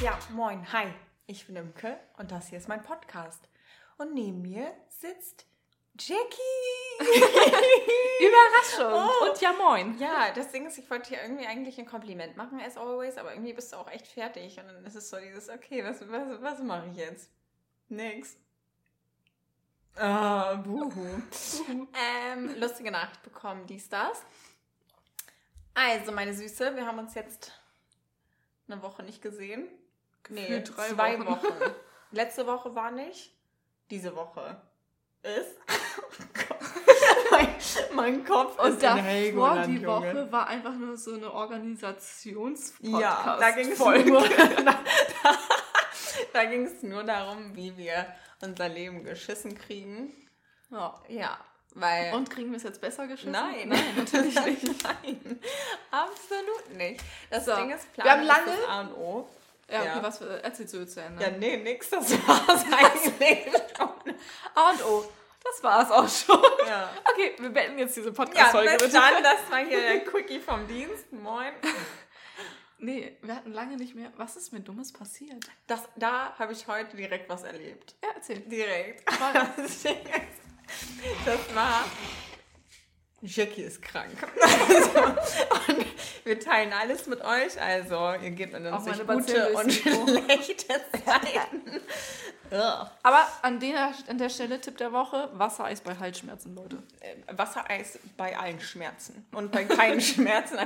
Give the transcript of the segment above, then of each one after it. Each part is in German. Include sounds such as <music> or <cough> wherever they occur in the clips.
Ja, moin, hi. Ich bin Imke und das hier ist mein Podcast. Und neben mir sitzt Jackie. <laughs> Überraschung. Oh. Und ja, moin. Ja, das Ding ist, ich wollte dir irgendwie eigentlich ein Kompliment machen, as always, aber irgendwie bist du auch echt fertig. Und dann ist es so dieses, okay, was, was, was mache ich jetzt? Nix. Ah, buhu. ähm, lustige Nachricht bekommen, dies, das. Also, meine Süße, wir haben uns jetzt eine Woche nicht gesehen. Nee, Gefühlt drei zwei Wochen. Wochen. <laughs> Letzte Woche war nicht. Diese Woche ist. <laughs> mein, mein Kopf Und ist in davor Helgoland, die Junge. Woche war einfach nur so eine Organisationspodcast. Ja, da ging es nur, <laughs> da, da ging es nur darum, wie wir unser Leben geschissen kriegen. Ja. Ja, weil. Und kriegen wir es jetzt besser geschissen? Nein, Nein, natürlich <laughs> nicht. Nein, absolut nicht. Das So, Ding ist, Plan wir haben ist lange- das A und O. Ja, okay, Ja. was für, erzählst du zu Ende? Ja, nee, nix, das war's <laughs> eigentlich schon. A und O. Das war's auch schon. Ja. Okay, wir beenden jetzt diese Ja, Podcast-Folge bis bitte. dann, das war hier der Quickie vom Dienst. Moin. Nee, wir hatten lange nicht mehr. Was ist mir Dummes passiert? Das, da habe ich heute direkt was erlebt. Ja, erzähl. Direkt. <laughs> Das war. Jackie ist krank. Also, <laughs> und wir teilen alles mit euch. Also, ihr gebt uns nicht gute und schlechte Zeiten. <laughs> Aber an der, an der Stelle Tipp der Woche: Wassereis bei Halsschmerzen, Leute. Äh, Wassereis bei allen Schmerzen. Und bei keinen <laughs> Schmerzen.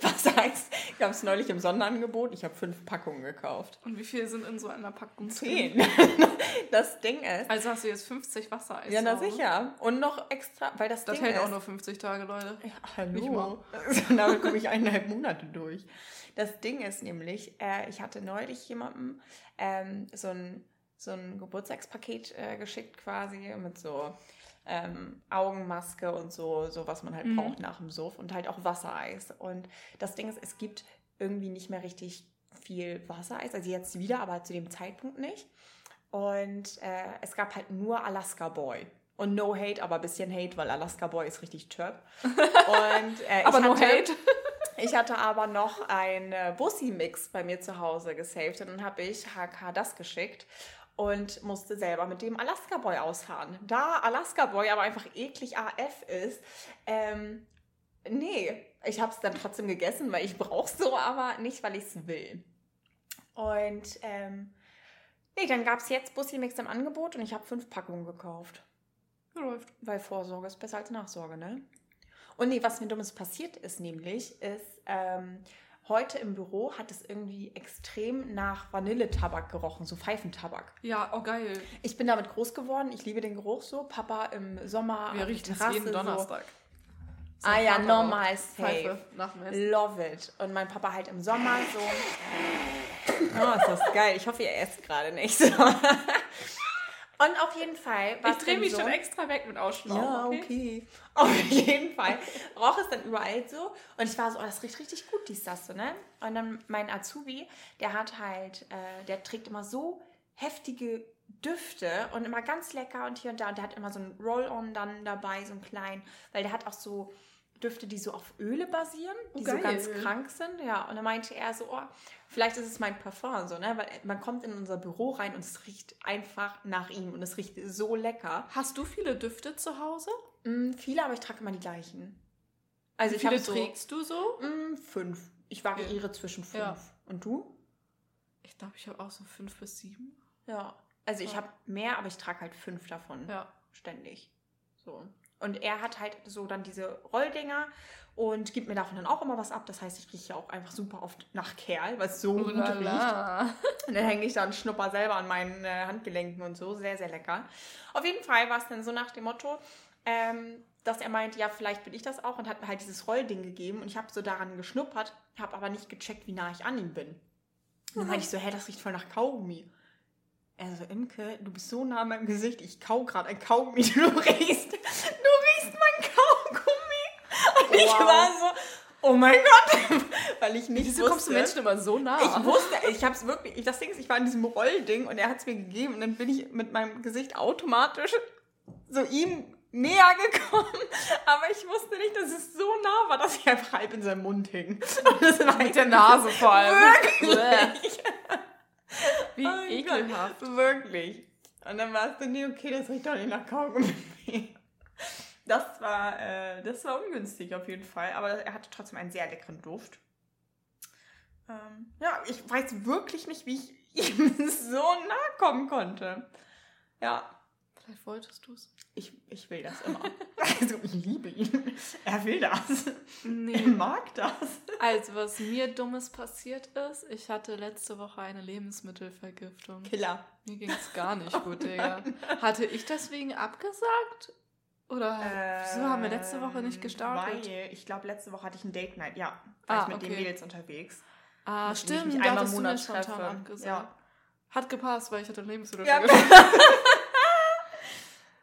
Wassereis gab es neulich im Sonderangebot. Ich habe fünf Packungen gekauft. Und wie viel sind in so einer Packung? Zehn. Das Ding ist. Also hast du jetzt 50 Wassereis. Ja, na sicher. Und noch extra, weil das, Das Ding hält ist. auch nur 50 Tage, Leute. Ja, hallo. Nicht mal. So, damit komme ich eineinhalb Monate durch. Das Ding ist nämlich, äh, ich hatte neulich jemandem ähm, so ein, so ein Geburtstagspaket äh, geschickt quasi mit so ähm, Augenmaske und so, so was man halt Mhm. braucht nach dem Suff und halt auch Wassereis. Und das Ding ist, es gibt irgendwie nicht mehr richtig viel Wassereis, also jetzt wieder, aber zu dem Zeitpunkt nicht. Und äh, es gab halt nur Alaska Boy. Und no hate, aber ein bisschen Hate, weil Alaska Boy ist richtig turp. <laughs> Und, äh, Aber ich no hatte, hate. <laughs> Ich hatte aber noch einen äh, Bussi-Mix bei mir zu Hause gesaved und dann habe ich HK das geschickt und musste selber mit dem Alaska Boy ausfahren. Da Alaska Boy aber einfach eklig AF ist, ähm, nee, ich habe es dann trotzdem gegessen, weil ich brauche so, aber nicht, weil ich es will. Und ähm, nee, dann gab es jetzt Bussi-Mix im Angebot und ich habe fünf Packungen gekauft. Läuft. Weil Vorsorge ist besser als Nachsorge, ne? Und nee, was mir dummes passiert ist nämlich, ist, ähm, heute im Büro hat es irgendwie extrem nach Vanilletabak gerochen, so Pfeifentabak. Ja, oh geil. Ich bin damit groß geworden, ich liebe den Geruch so. Papa im Sommer Wir riechen es Terrasse jeden Donnerstag. So. Ah ja, normal, safe. Love it. Und mein Papa halt im Sommer so. Oh, ist das geil. Ich hoffe, ihr esst gerade nicht so. <laughs> Und auf jeden Fall. Ich war's drehe mich so, schon extra weg mit Ausschlag. Ja, okay. <laughs> Auf jeden Fall roch es dann überall so. Und ich war so, oh, das riecht richtig gut, dies, das, so, ne? Und dann mein Azubi, der hat halt, äh, der trägt immer so heftige Düfte und immer ganz lecker und hier und da. Und der hat immer so ein Roll-On dann dabei, so einen kleinen, weil der hat auch so Düfte, die so auf Öle basieren, die Oh, so geil. ganz krank sind. Ja, und dann meinte er so, oh, vielleicht ist es mein Parfum, so, ne? Weil man kommt in unser Büro rein und es riecht einfach nach ihm und es riecht so lecker. Hast du viele Düfte zu Hause? Mm, viele, aber ich trage immer die gleichen. Also Wie ich habe viele so trägst du so? mm, fünf. Ich variiere zwischen fünf. Ja. Und du? Ich glaube, ich habe auch so fünf bis sieben. Ja. Also ich Ja. habe mehr, aber ich trage halt fünf davon Ja. ständig. So. Und er hat halt so dann diese Rolldinger und gibt mir davon dann auch immer was ab. Das heißt, ich rieche auch einfach super oft nach Kerl, weil es so gut riecht. Und dann hänge ich da und schnupper selber an meinen äh, Handgelenken und so. Sehr, sehr lecker. Auf jeden Fall war es dann so nach dem Motto, ähm, dass er meint, ja, vielleicht bin ich das auch und hat mir halt dieses Rollding gegeben und ich habe so daran geschnuppert, habe aber nicht gecheckt, wie nah ich an ihm bin. Und dann meinte ich so, hä, das riecht voll nach Kaugummi. Er so, Imke, du bist so nah an meinem Gesicht, ich kau gerade ein Kaugummi, <laughs> du riechst, du riechst mein Und <laughs> ich Wow. war so, oh mein Gott, <laughs> weil ich nicht Wieso wusste. kommst du Menschen immer so nah? Ich wusste, ich habe es wirklich, ich, das Ding ist, ich war in diesem Rollding und er hat es mir gegeben und dann bin ich mit meinem Gesicht automatisch so ihm näher gekommen, <laughs> aber ich wusste nicht, dass es so nah war, dass ich einfach halb in seinem Mund hing. Und das war Mit der Nase vor allem. Wirklich. Wie Oh ekelhaft. Gott, wirklich. Und dann war es so, nee, okay, das riecht doch nicht nach Kaugummi. Das war, äh, das war ungünstig auf jeden Fall, aber er hatte trotzdem einen sehr leckeren Duft. Ähm, ja, ich weiß wirklich nicht, wie ich <laughs> ihm so nahe kommen konnte. Ja, Vielleicht wolltest du es. ich, ich will das immer. <laughs> Also, ich liebe ihn. Er will das. Er Nee. mag das. Also, was mir Dummes passiert ist, ich hatte letzte Woche eine Lebensmittelvergiftung. Killer. Mir ging es gar nicht <laughs> gut, Digga. Hatte ich deswegen abgesagt? Oder wieso haben wir letzte Woche nicht gestartet? Ähm, Weil, ich glaube, letzte Woche hatte ich ein Date Night. Ja, war Ah, ich mit den okay. Mädels unterwegs. ah, mit stimmt, mich da hattest du mir Monat spontan abgesagt. Ja. Hat gepasst, weil ich hatte Ja. Lebensmittelvergiftung. <laughs>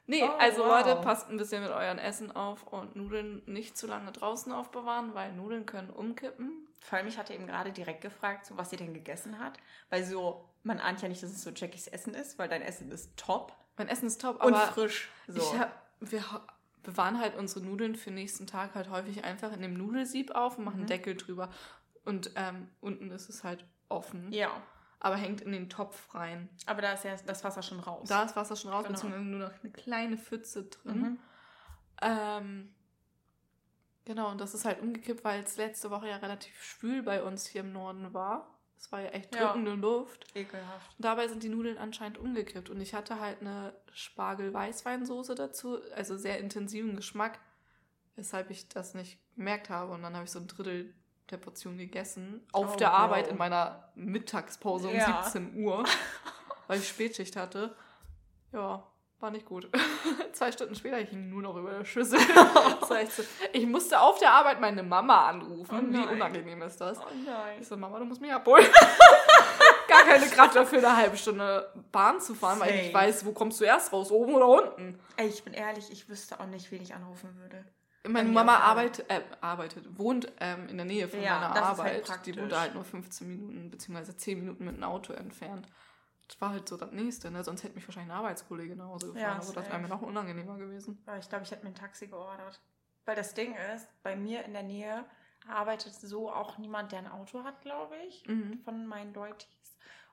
Nee, Oh, also wow. Leute, passt ein bisschen mit euren Essen auf und Nudeln nicht zu lange draußen aufbewahren, weil Nudeln können umkippen. Vor allem, ich hatte eben gerade direkt gefragt, so, was sie denn gegessen hat. Weil so, man ahnt ja nicht, dass es so Jackies Essen ist, weil dein Essen ist top Mein Essen ist top, und aber frisch. So. ich hab, wir bewahren halt unsere Nudeln für den nächsten Tag halt häufig einfach in dem Nudelsieb auf und machen Mhm. einen Deckel drüber. Und ähm, unten ist es halt offen, ja, aber hängt in den Topf rein. aber da ist ja das Wasser schon raus. Da ist Wasser schon raus, Genau. beziehungsweise nur noch eine kleine Pfütze drin. Mhm. Ähm, genau, und das ist halt umgekippt, weil es letzte Woche ja relativ schwül bei uns hier im Norden war. Es war ja echt Ja. drückende Luft. Ekelhaft. Und dabei sind die Nudeln anscheinend umgekippt. Und ich hatte halt eine Spargel-Weißweinsoße dazu, also sehr intensiven Geschmack, weshalb ich das nicht gemerkt habe. Und dann habe ich so ein Drittel der Portion gegessen. Auf Oh, der Arbeit wow. in meiner Mittagspause um Ja. 17 Uhr, weil ich Spätschicht hatte. Ja, war nicht gut. <laughs> Zwei Stunden später ich hing nur noch über der Schüssel. <laughs> Das heißt, ich musste auf der Arbeit meine Mama anrufen. Oh Wie unangenehm ist das? Oh nein. Ich so, Mama, du musst mich abholen. <laughs> Gar keine Kraft dafür, eine halbe Stunde Bahn zu fahren, weil ich nicht weiß, wo kommst du erst raus, oben oder unten. Ey, ich bin ehrlich, ich wüsste auch nicht, wen ich anrufen würde. Meine Mama arbeitet, äh, arbeitet, wohnt ähm, in der Nähe von Ja, meiner das ist halt Arbeit. praktisch. die wohnt halt nur 15 Minuten beziehungsweise 10 Minuten mit dem Auto entfernt. Das war halt so das Nächste, ne? sonst hätte mich wahrscheinlich eine Arbeitskollege nach Hause gefahren, Ja, aber das wäre mir noch unangenehmer gewesen. Aber ich glaube, ich hätte mir ein Taxi geordert. Weil das Ding ist, bei mir in der Nähe arbeitet so auch niemand, der ein Auto hat, glaube ich, Mhm. von meinen Leutis.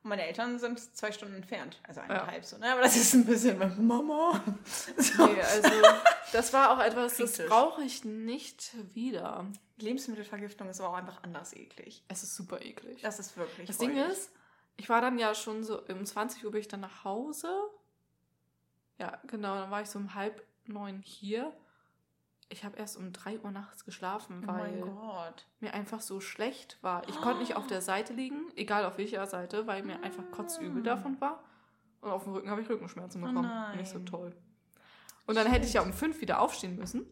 Und meine Eltern sind zwei Stunden entfernt, also eineinhalb so, ne? Aber das ist ein bisschen mit Mama. <laughs> So. Nee, also das war auch etwas, das brauche ich nicht wieder. Lebensmittelvergiftung ist aber auch einfach anders eklig. Es ist super eklig. Das ist wirklich. Das Ding räudig. ist, ich war dann ja schon so, um 20 Uhr bin ich dann nach Hause. Ja, genau, dann war ich so um halb neun hier. Ich habe erst um 3 Uhr nachts geschlafen, Oh weil Gott. mir einfach so schlecht war. Ich konnte nicht auf der Seite liegen, egal auf welcher Seite, weil mir einfach kotzübel davon war. Und auf dem Rücken habe ich Rückenschmerzen Oh bekommen. nein. Nicht so toll. Und dann hätte ich ja um 5 wieder aufstehen müssen.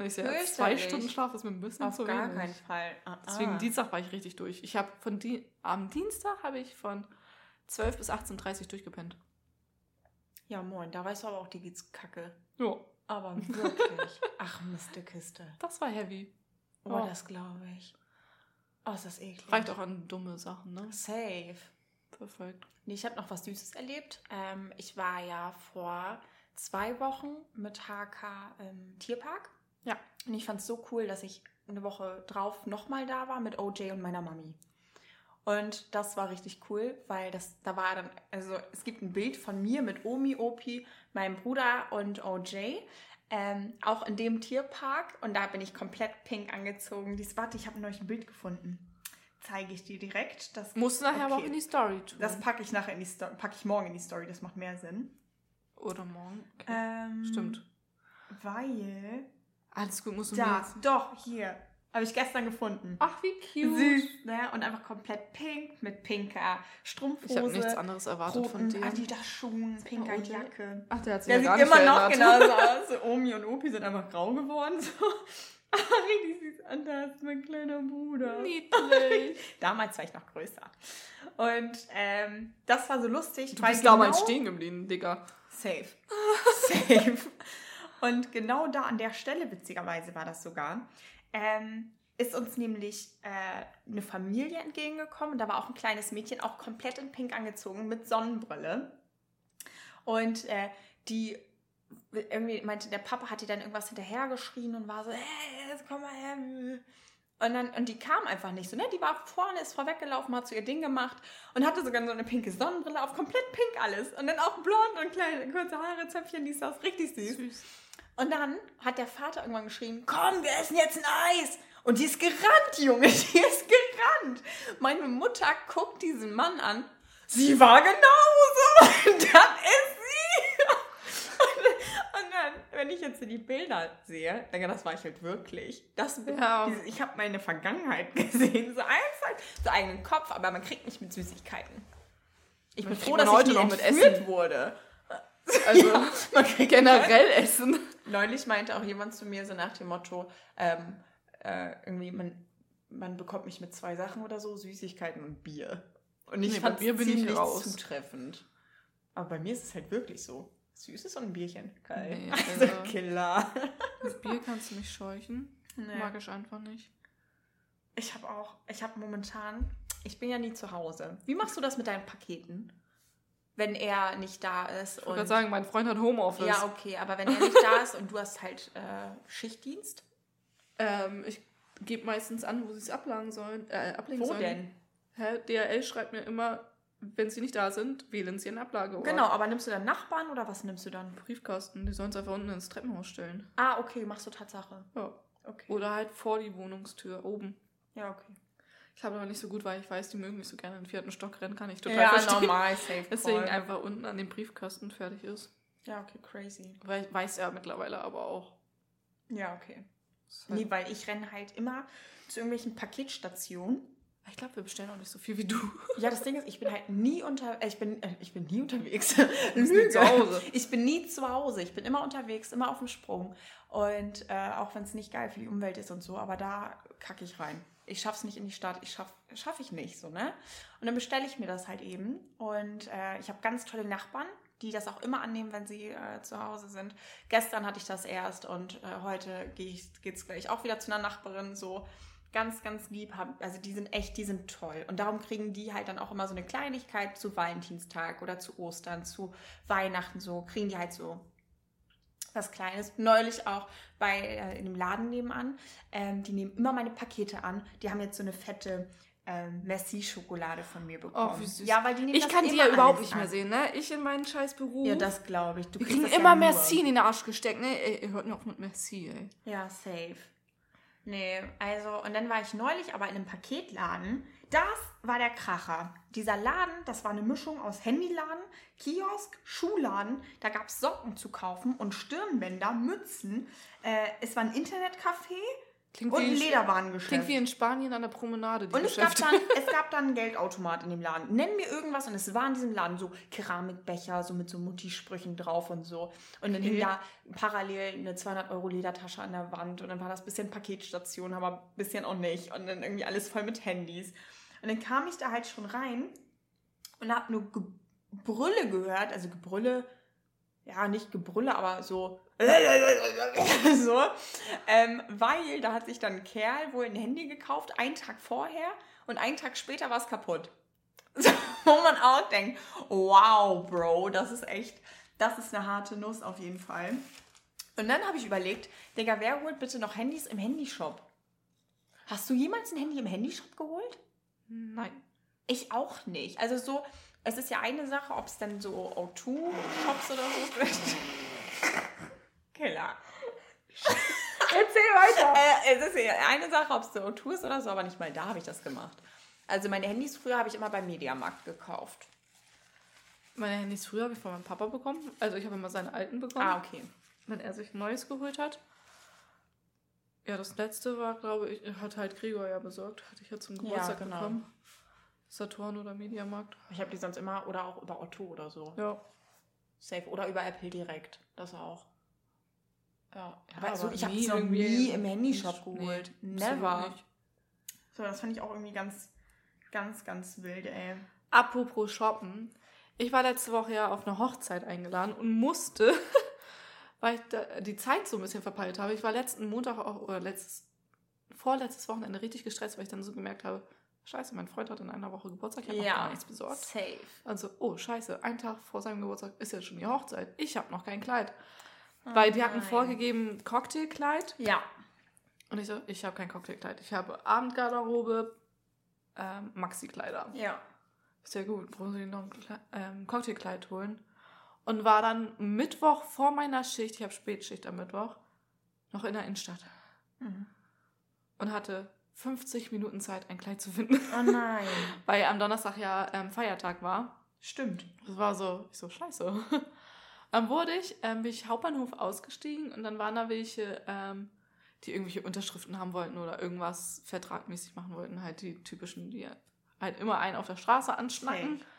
Und ich so, ja, zwei. Stunden Schlaf ist mir ein bisschen Auf zu gar wenig. keinen Fall. Ah, Deswegen ah. Dienstag war ich richtig durch. Ich habe von Di am Dienstag habe ich von 12 bis 18.30 Uhr durchgepennt. Ja, moin, da weißt du aber auch, die geht's kacke. Ja, Aber <laughs> wirklich. Ach, Miste Kiste. das war heavy. Oh, Ja. das glaube ich. Oh, ist das eklig. Reicht auch an dumme Sachen, ne? Safe. Perfekt. Nee, ich habe noch was Süßes erlebt. Ähm, ich war ja vor zwei Wochen mit HK im Tierpark. Ja. Und ich fand es so cool, dass ich eine Woche drauf nochmal da war mit OJ und meiner Mami. Und das war richtig cool, weil das, da war dann, also es gibt ein Bild von mir mit Omi, Opi, meinem Bruder und OJ. Ähm, auch in dem Tierpark und da bin ich komplett pink angezogen. Dies, warte, ich habe neulich ein Bild gefunden. Zeige ich dir direkt. Das, Musst du nachher aber auch Okay. in die Story tun. das packe ich nachher in die Story, packe ich morgen in die Story, das macht mehr Sinn. Oder morgen. Okay. Ähm, Stimmt. Weil. Alles gut, musst du Da, mir doch, hier. Habe ich gestern gefunden. Ach, wie cute. Süß, ne? Und einfach komplett pink mit pinker Strumpfhose. Ich habe nichts anderes erwartet von roten dir. Adidas-Schuhen, pinker OJ. Jacke. Ach, der hat sich Der ja sieht immer noch genauso aus. <laughs> So, Omi und Opi sind einfach grau geworden. So. Aber richtig süß. Und da ist mein kleiner Bruder. Niedlich. <laughs> Damals war ich noch größer. Und ähm, das war so lustig. Du bist damals genau- stehen geblieben, Digga. Safe. <laughs> Safe. Und genau da an der Stelle, witzigerweise war das sogar, ähm, ist uns nämlich äh, eine Familie entgegengekommen. Da war auch ein kleines Mädchen, auch komplett in Pink angezogen, mit Sonnenbrille. Und äh, die irgendwie meinte, der Papa hat ihr dann irgendwas hinterhergeschrien und war so, hey, komm mal her. Und dann, und die kam einfach nicht so, ne? Die war vorne, ist vorweggelaufen, hat so ihr Ding gemacht und hatte sogar so eine pinke Sonnenbrille auf, komplett pink alles. Und dann auch blond und kleine, kurze Haare, Zöpfchen, die ist richtig süß. süß. Und dann hat der Vater irgendwann geschrien, komm, wir essen jetzt ein Eis. Und die ist gerannt, Junge, <laughs> die ist gerannt. Meine Mutter guckt diesen Mann an. Sie war genauso. <laughs> Und dann ist <laughs> wenn ich jetzt die Bilder sehe, denke das war ich halt wirklich. Das, ja. diese, ich habe meine Vergangenheit gesehen, so einfach, so eigenen Kopf, aber man kriegt nicht mit Süßigkeiten. Ich bin froh, dass heute ich noch mit Essen wurde. Also ja, man kriegt generell. Essen. Neulich meinte auch jemand zu mir so nach dem Motto, ähm, äh, irgendwie man, man bekommt mich mit zwei Sachen oder so, Süßigkeiten und Bier. Und ich nee, fand Bier bin ziemlich ich zutreffend. Aber bei mir ist es halt wirklich so. Süßes und ein Bierchen. Geil. Nee, <laughs> also, also Killer. Mit Bier kannst du mich scheuchen. Nee. Mag ich einfach nicht. Ich habe auch, ich habe momentan, ich bin ja nie zu Hause. Wie machst du das mit deinen Paketen? Wenn er nicht da ist. Ich wollte sagen, mein Freund hat Homeoffice. Ja, okay, aber wenn er nicht da ist und du hast halt äh, Schichtdienst? Ähm, ich gebe meistens an, wo sie es ablegen sollen. Äh, ablegen wo sollen. denn? Hä? DRL schreibt mir immer, wenn sie nicht da sind, wählen sie einen Ablageort. Genau, aber nimmst du dann Nachbarn oder was nimmst du dann? Briefkasten, die sollen es einfach unten ins Treppenhaus stellen. Ah, okay, machst du Tatsache. Ja. Okay. Oder halt vor die Wohnungstür oben. Ja, okay. Ich habe aber nicht so gut, weil ich weiß, die mögen nicht so gerne in den vierten Stock rennen, kann ich total ja, verstehen. normal, safe Deswegen einfach unten an dem Briefkasten fertig ist. Ja, okay, crazy. Weil ich weiß ja mittlerweile aber auch. Ja, okay. Halt nee, weil ich renne halt immer zu irgendwelchen Paketstationen ich glaube, wir bestellen auch nicht so viel wie du. Ja, das Ding ist, ich bin halt nie unter, äh, ich bin, äh, ich bin nie unterwegs. <laughs> nie zu Hause. Ich bin nie zu Hause. Ich bin immer unterwegs, immer auf dem Sprung. Und äh, auch wenn es nicht geil für die Umwelt ist und so, aber da kacke ich rein. Ich schaff's nicht in die Stadt. Ich schaff, schaffe ich nicht so ne. Und dann bestelle ich mir das halt eben. Und äh, ich habe ganz tolle Nachbarn, die das auch immer annehmen, wenn sie äh, zu Hause sind. Gestern hatte ich das erst und äh, heute geht es gleich auch wieder zu einer Nachbarin so ganz, ganz lieb haben. Also die sind echt, die sind toll. Und darum kriegen die halt dann auch immer so eine Kleinigkeit zu Valentinstag oder zu Ostern, zu Weihnachten so, kriegen die halt so was Kleines. Neulich auch bei äh, in dem Laden nebenan. Ähm, die nehmen immer meine Pakete an. Die haben jetzt so eine fette ähm, Messi-Schokolade von mir bekommen. Oh, wie süß. Ja, weil die nehmen Ich kann die ja überhaupt nicht mehr sehen, ne? Ich in meinen scheiß Beruf. Ja, das glaube ich. Du kriegen immer ja Merci in den Arsch gesteckt, ne? Ey, ihr hört mir auf mit Merci, ey. Ja, safe. Nee, also, und dann war ich neulich aber in einem Paketladen. Das war der Kracher. Dieser Laden, das war eine Mischung aus Handyladen, Kiosk, Schuhladen. Da gab es Socken zu kaufen und Stirnbänder, Mützen. Äh, es war ein Internetcafé Klingt und ein Lederwarengeschäft. Klingt wie in Spanien an der Promenade. und es gab, dann, es <laughs> gab dann einen Geldautomat in dem Laden. Nenn mir irgendwas und es war in diesem Laden so Keramikbecher, so mit so Mutti-Sprüchen drauf und so. Und dann hing da parallel eine 200 Euro Ledertasche an der Wand und dann war das ein bisschen Paketstation, aber ein bisschen auch nicht. Und dann irgendwie alles voll mit Handys. Und dann kam ich da halt schon rein und hab nur Gebrülle gehört, also Gebrülle, ja, nicht Gebrülle, aber so <laughs> so, ähm, weil da hat sich dann ein Kerl wohl ein Handy gekauft, einen Tag vorher und einen Tag später war es kaputt. <laughs> So, wo man auch denkt, wow, Bro, das ist echt, das ist eine harte Nuss auf jeden Fall. Und dann habe ich überlegt, Digga, wer holt bitte noch Handys im Handyshop? Hast du jemals ein Handy im Handyshop geholt? Nein. Ich auch nicht. Also so, es ist ja eine Sache, ob es dann so O2-Shops oder so gibt. <laughs> Killer. <laughs> Erzähl weiter. Äh, es ist eine Sache, ob es so tust oder so, aber nicht mal da habe ich das gemacht. Also meine Handys früher habe ich immer beim Mediamarkt gekauft. Meine Handys früher habe ich von meinem Papa bekommen. Also ich habe immer seine alten bekommen. Ah, okay. Wenn er sich ein neues geholt hat. Ja, das letzte war, glaube ich, hat halt Gregor ja besorgt. Hatte ich ja zum Geburtstag ja, genau. bekommen. Saturn oder Mediamarkt. Ich habe die sonst immer, oder auch über Otto oder so. Ja. Safe. Oder über Apple direkt. Das auch. Ja, aber, aber so, ich habe es noch nie im Handyshop geholt. Nee, Never. So, das fand ich auch irgendwie ganz, ganz, ganz wild, ey. Apropos Shoppen. Ich war letzte Woche ja auf eine Hochzeit eingeladen und musste, <laughs> weil ich die Zeit so ein bisschen verpeilt habe. Ich war letzten Montag auch, oder letztes, vorletztes Wochenende richtig gestresst, weil ich dann so gemerkt habe, Scheiße, mein Freund hat in einer Woche Geburtstag, ich habe ja, noch gar nichts besorgt. Safe. Also, oh, scheiße, ein Tag vor seinem Geburtstag ist ja schon die Hochzeit. Ich habe noch kein Kleid. Weil die hatten nein. vorgegeben Cocktailkleid. Ja. Und ich so, ich habe kein Cocktailkleid. Ich habe Abendgarderobe, ähm, Maxi-Kleider. Ja. Sehr gut, wo sie noch ein ähm, Cocktailkleid holen. Und war dann Mittwoch vor meiner Schicht, ich habe Spätschicht am Mittwoch, noch in der Innenstadt. Mhm. Und hatte 50 Minuten Zeit, ein Kleid zu finden. Oh nein. <laughs> Weil am Donnerstag ja ähm, Feiertag war. Stimmt. Das war so, ich so, scheiße. <laughs> Dann wurde ich, ähm, bin ich Hauptbahnhof ausgestiegen und dann waren da welche, ähm, die irgendwelche Unterschriften haben wollten oder irgendwas vertragmäßig machen wollten. Halt die typischen, die halt immer einen auf der Straße anschnacken. Safe.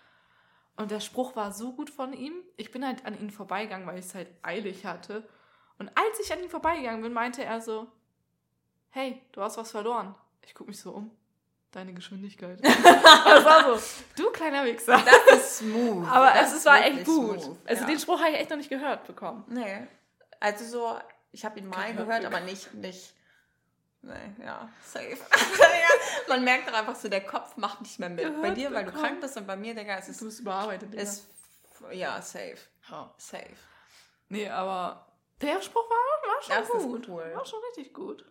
Und der Spruch war so gut von ihm. Ich bin halt an ihn vorbeigegangen, weil ich es halt eilig hatte. Und als ich an ihn vorbeigegangen bin, meinte er so, hey, du hast was verloren. Ich gucke mich so um. Deine Geschwindigkeit. <laughs> das war so, du kleiner Wichser. Das ist smooth. Aber das es ist war echt gut. smooth. Also ja. den Spruch habe ich echt noch nicht gehört bekommen. Nee. Also so, ich habe ihn mal Gehört gehört, Glück. aber nicht, nicht. Nee, ja, safe. <laughs> ja, man merkt doch einfach so, der Kopf macht nicht mehr mit. bei dir, weil du krank bist und bei mir, Digga, es Du ist, bist überarbeitet. Digga. ist ja, safe. ja. Safe. Nee, aber der Spruch war, war schon Das gut. cool. War schon richtig gut.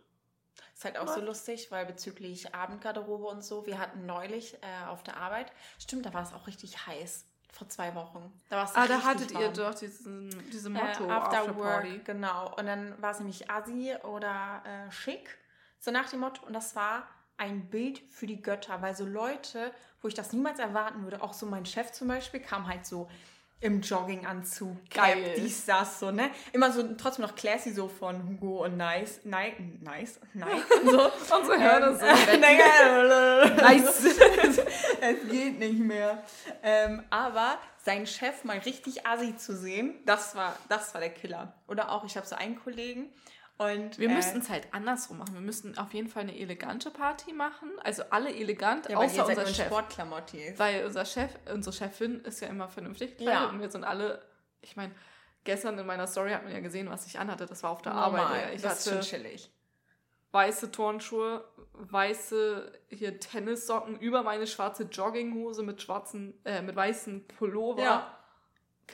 Ist halt auch so lustig, weil bezüglich Abendgarderobe und so, wir hatten neulich äh, auf der Arbeit, stimmt, da war es auch richtig heiß. Vor zwei Wochen. Da war's Ah, da hattet ihr warm. doch diesen, diese Motto äh, After, After, Work, Party. genau. Und dann war es nämlich Assi oder äh, schick, so nach dem Motto. Und das war ein Bild für die Götter, weil so Leute, wo ich das niemals erwarten würde, auch so mein Chef zum Beispiel, kam halt so im Jogginganzug, Geil. Dies, das, so, ne? Immer so trotzdem noch classy so von Hugo und Nice, Nice, Nike und <laughs> so. Unsere Hörner sind Ähm, weg. <laughs> nice. <laughs> es geht nicht mehr. Ähm, aber sein Chef mal richtig assi zu sehen, das war, das war der Killer. Oder auch, ich habe so einen Kollegen und Wir äh, müssten es halt andersrum machen. Wir müssten auf jeden Fall eine elegante Party machen. Also alle elegant, ja, außer unser Chef. Sportklamottis. Weil unser Chef, unsere Chefin ist ja immer vernünftig gekleidet Ja. und wir sind alle, ich meine, gestern in meiner Story hat man ja gesehen, was ich anhatte. Das war auf der Normal, Arbeit. Ja. Ich das ist schon chillig. weiße Turnschuhe, weiße hier Tennissocken über meine schwarze Jogginghose mit schwarzen, äh, mit weißen Pullover. Ja.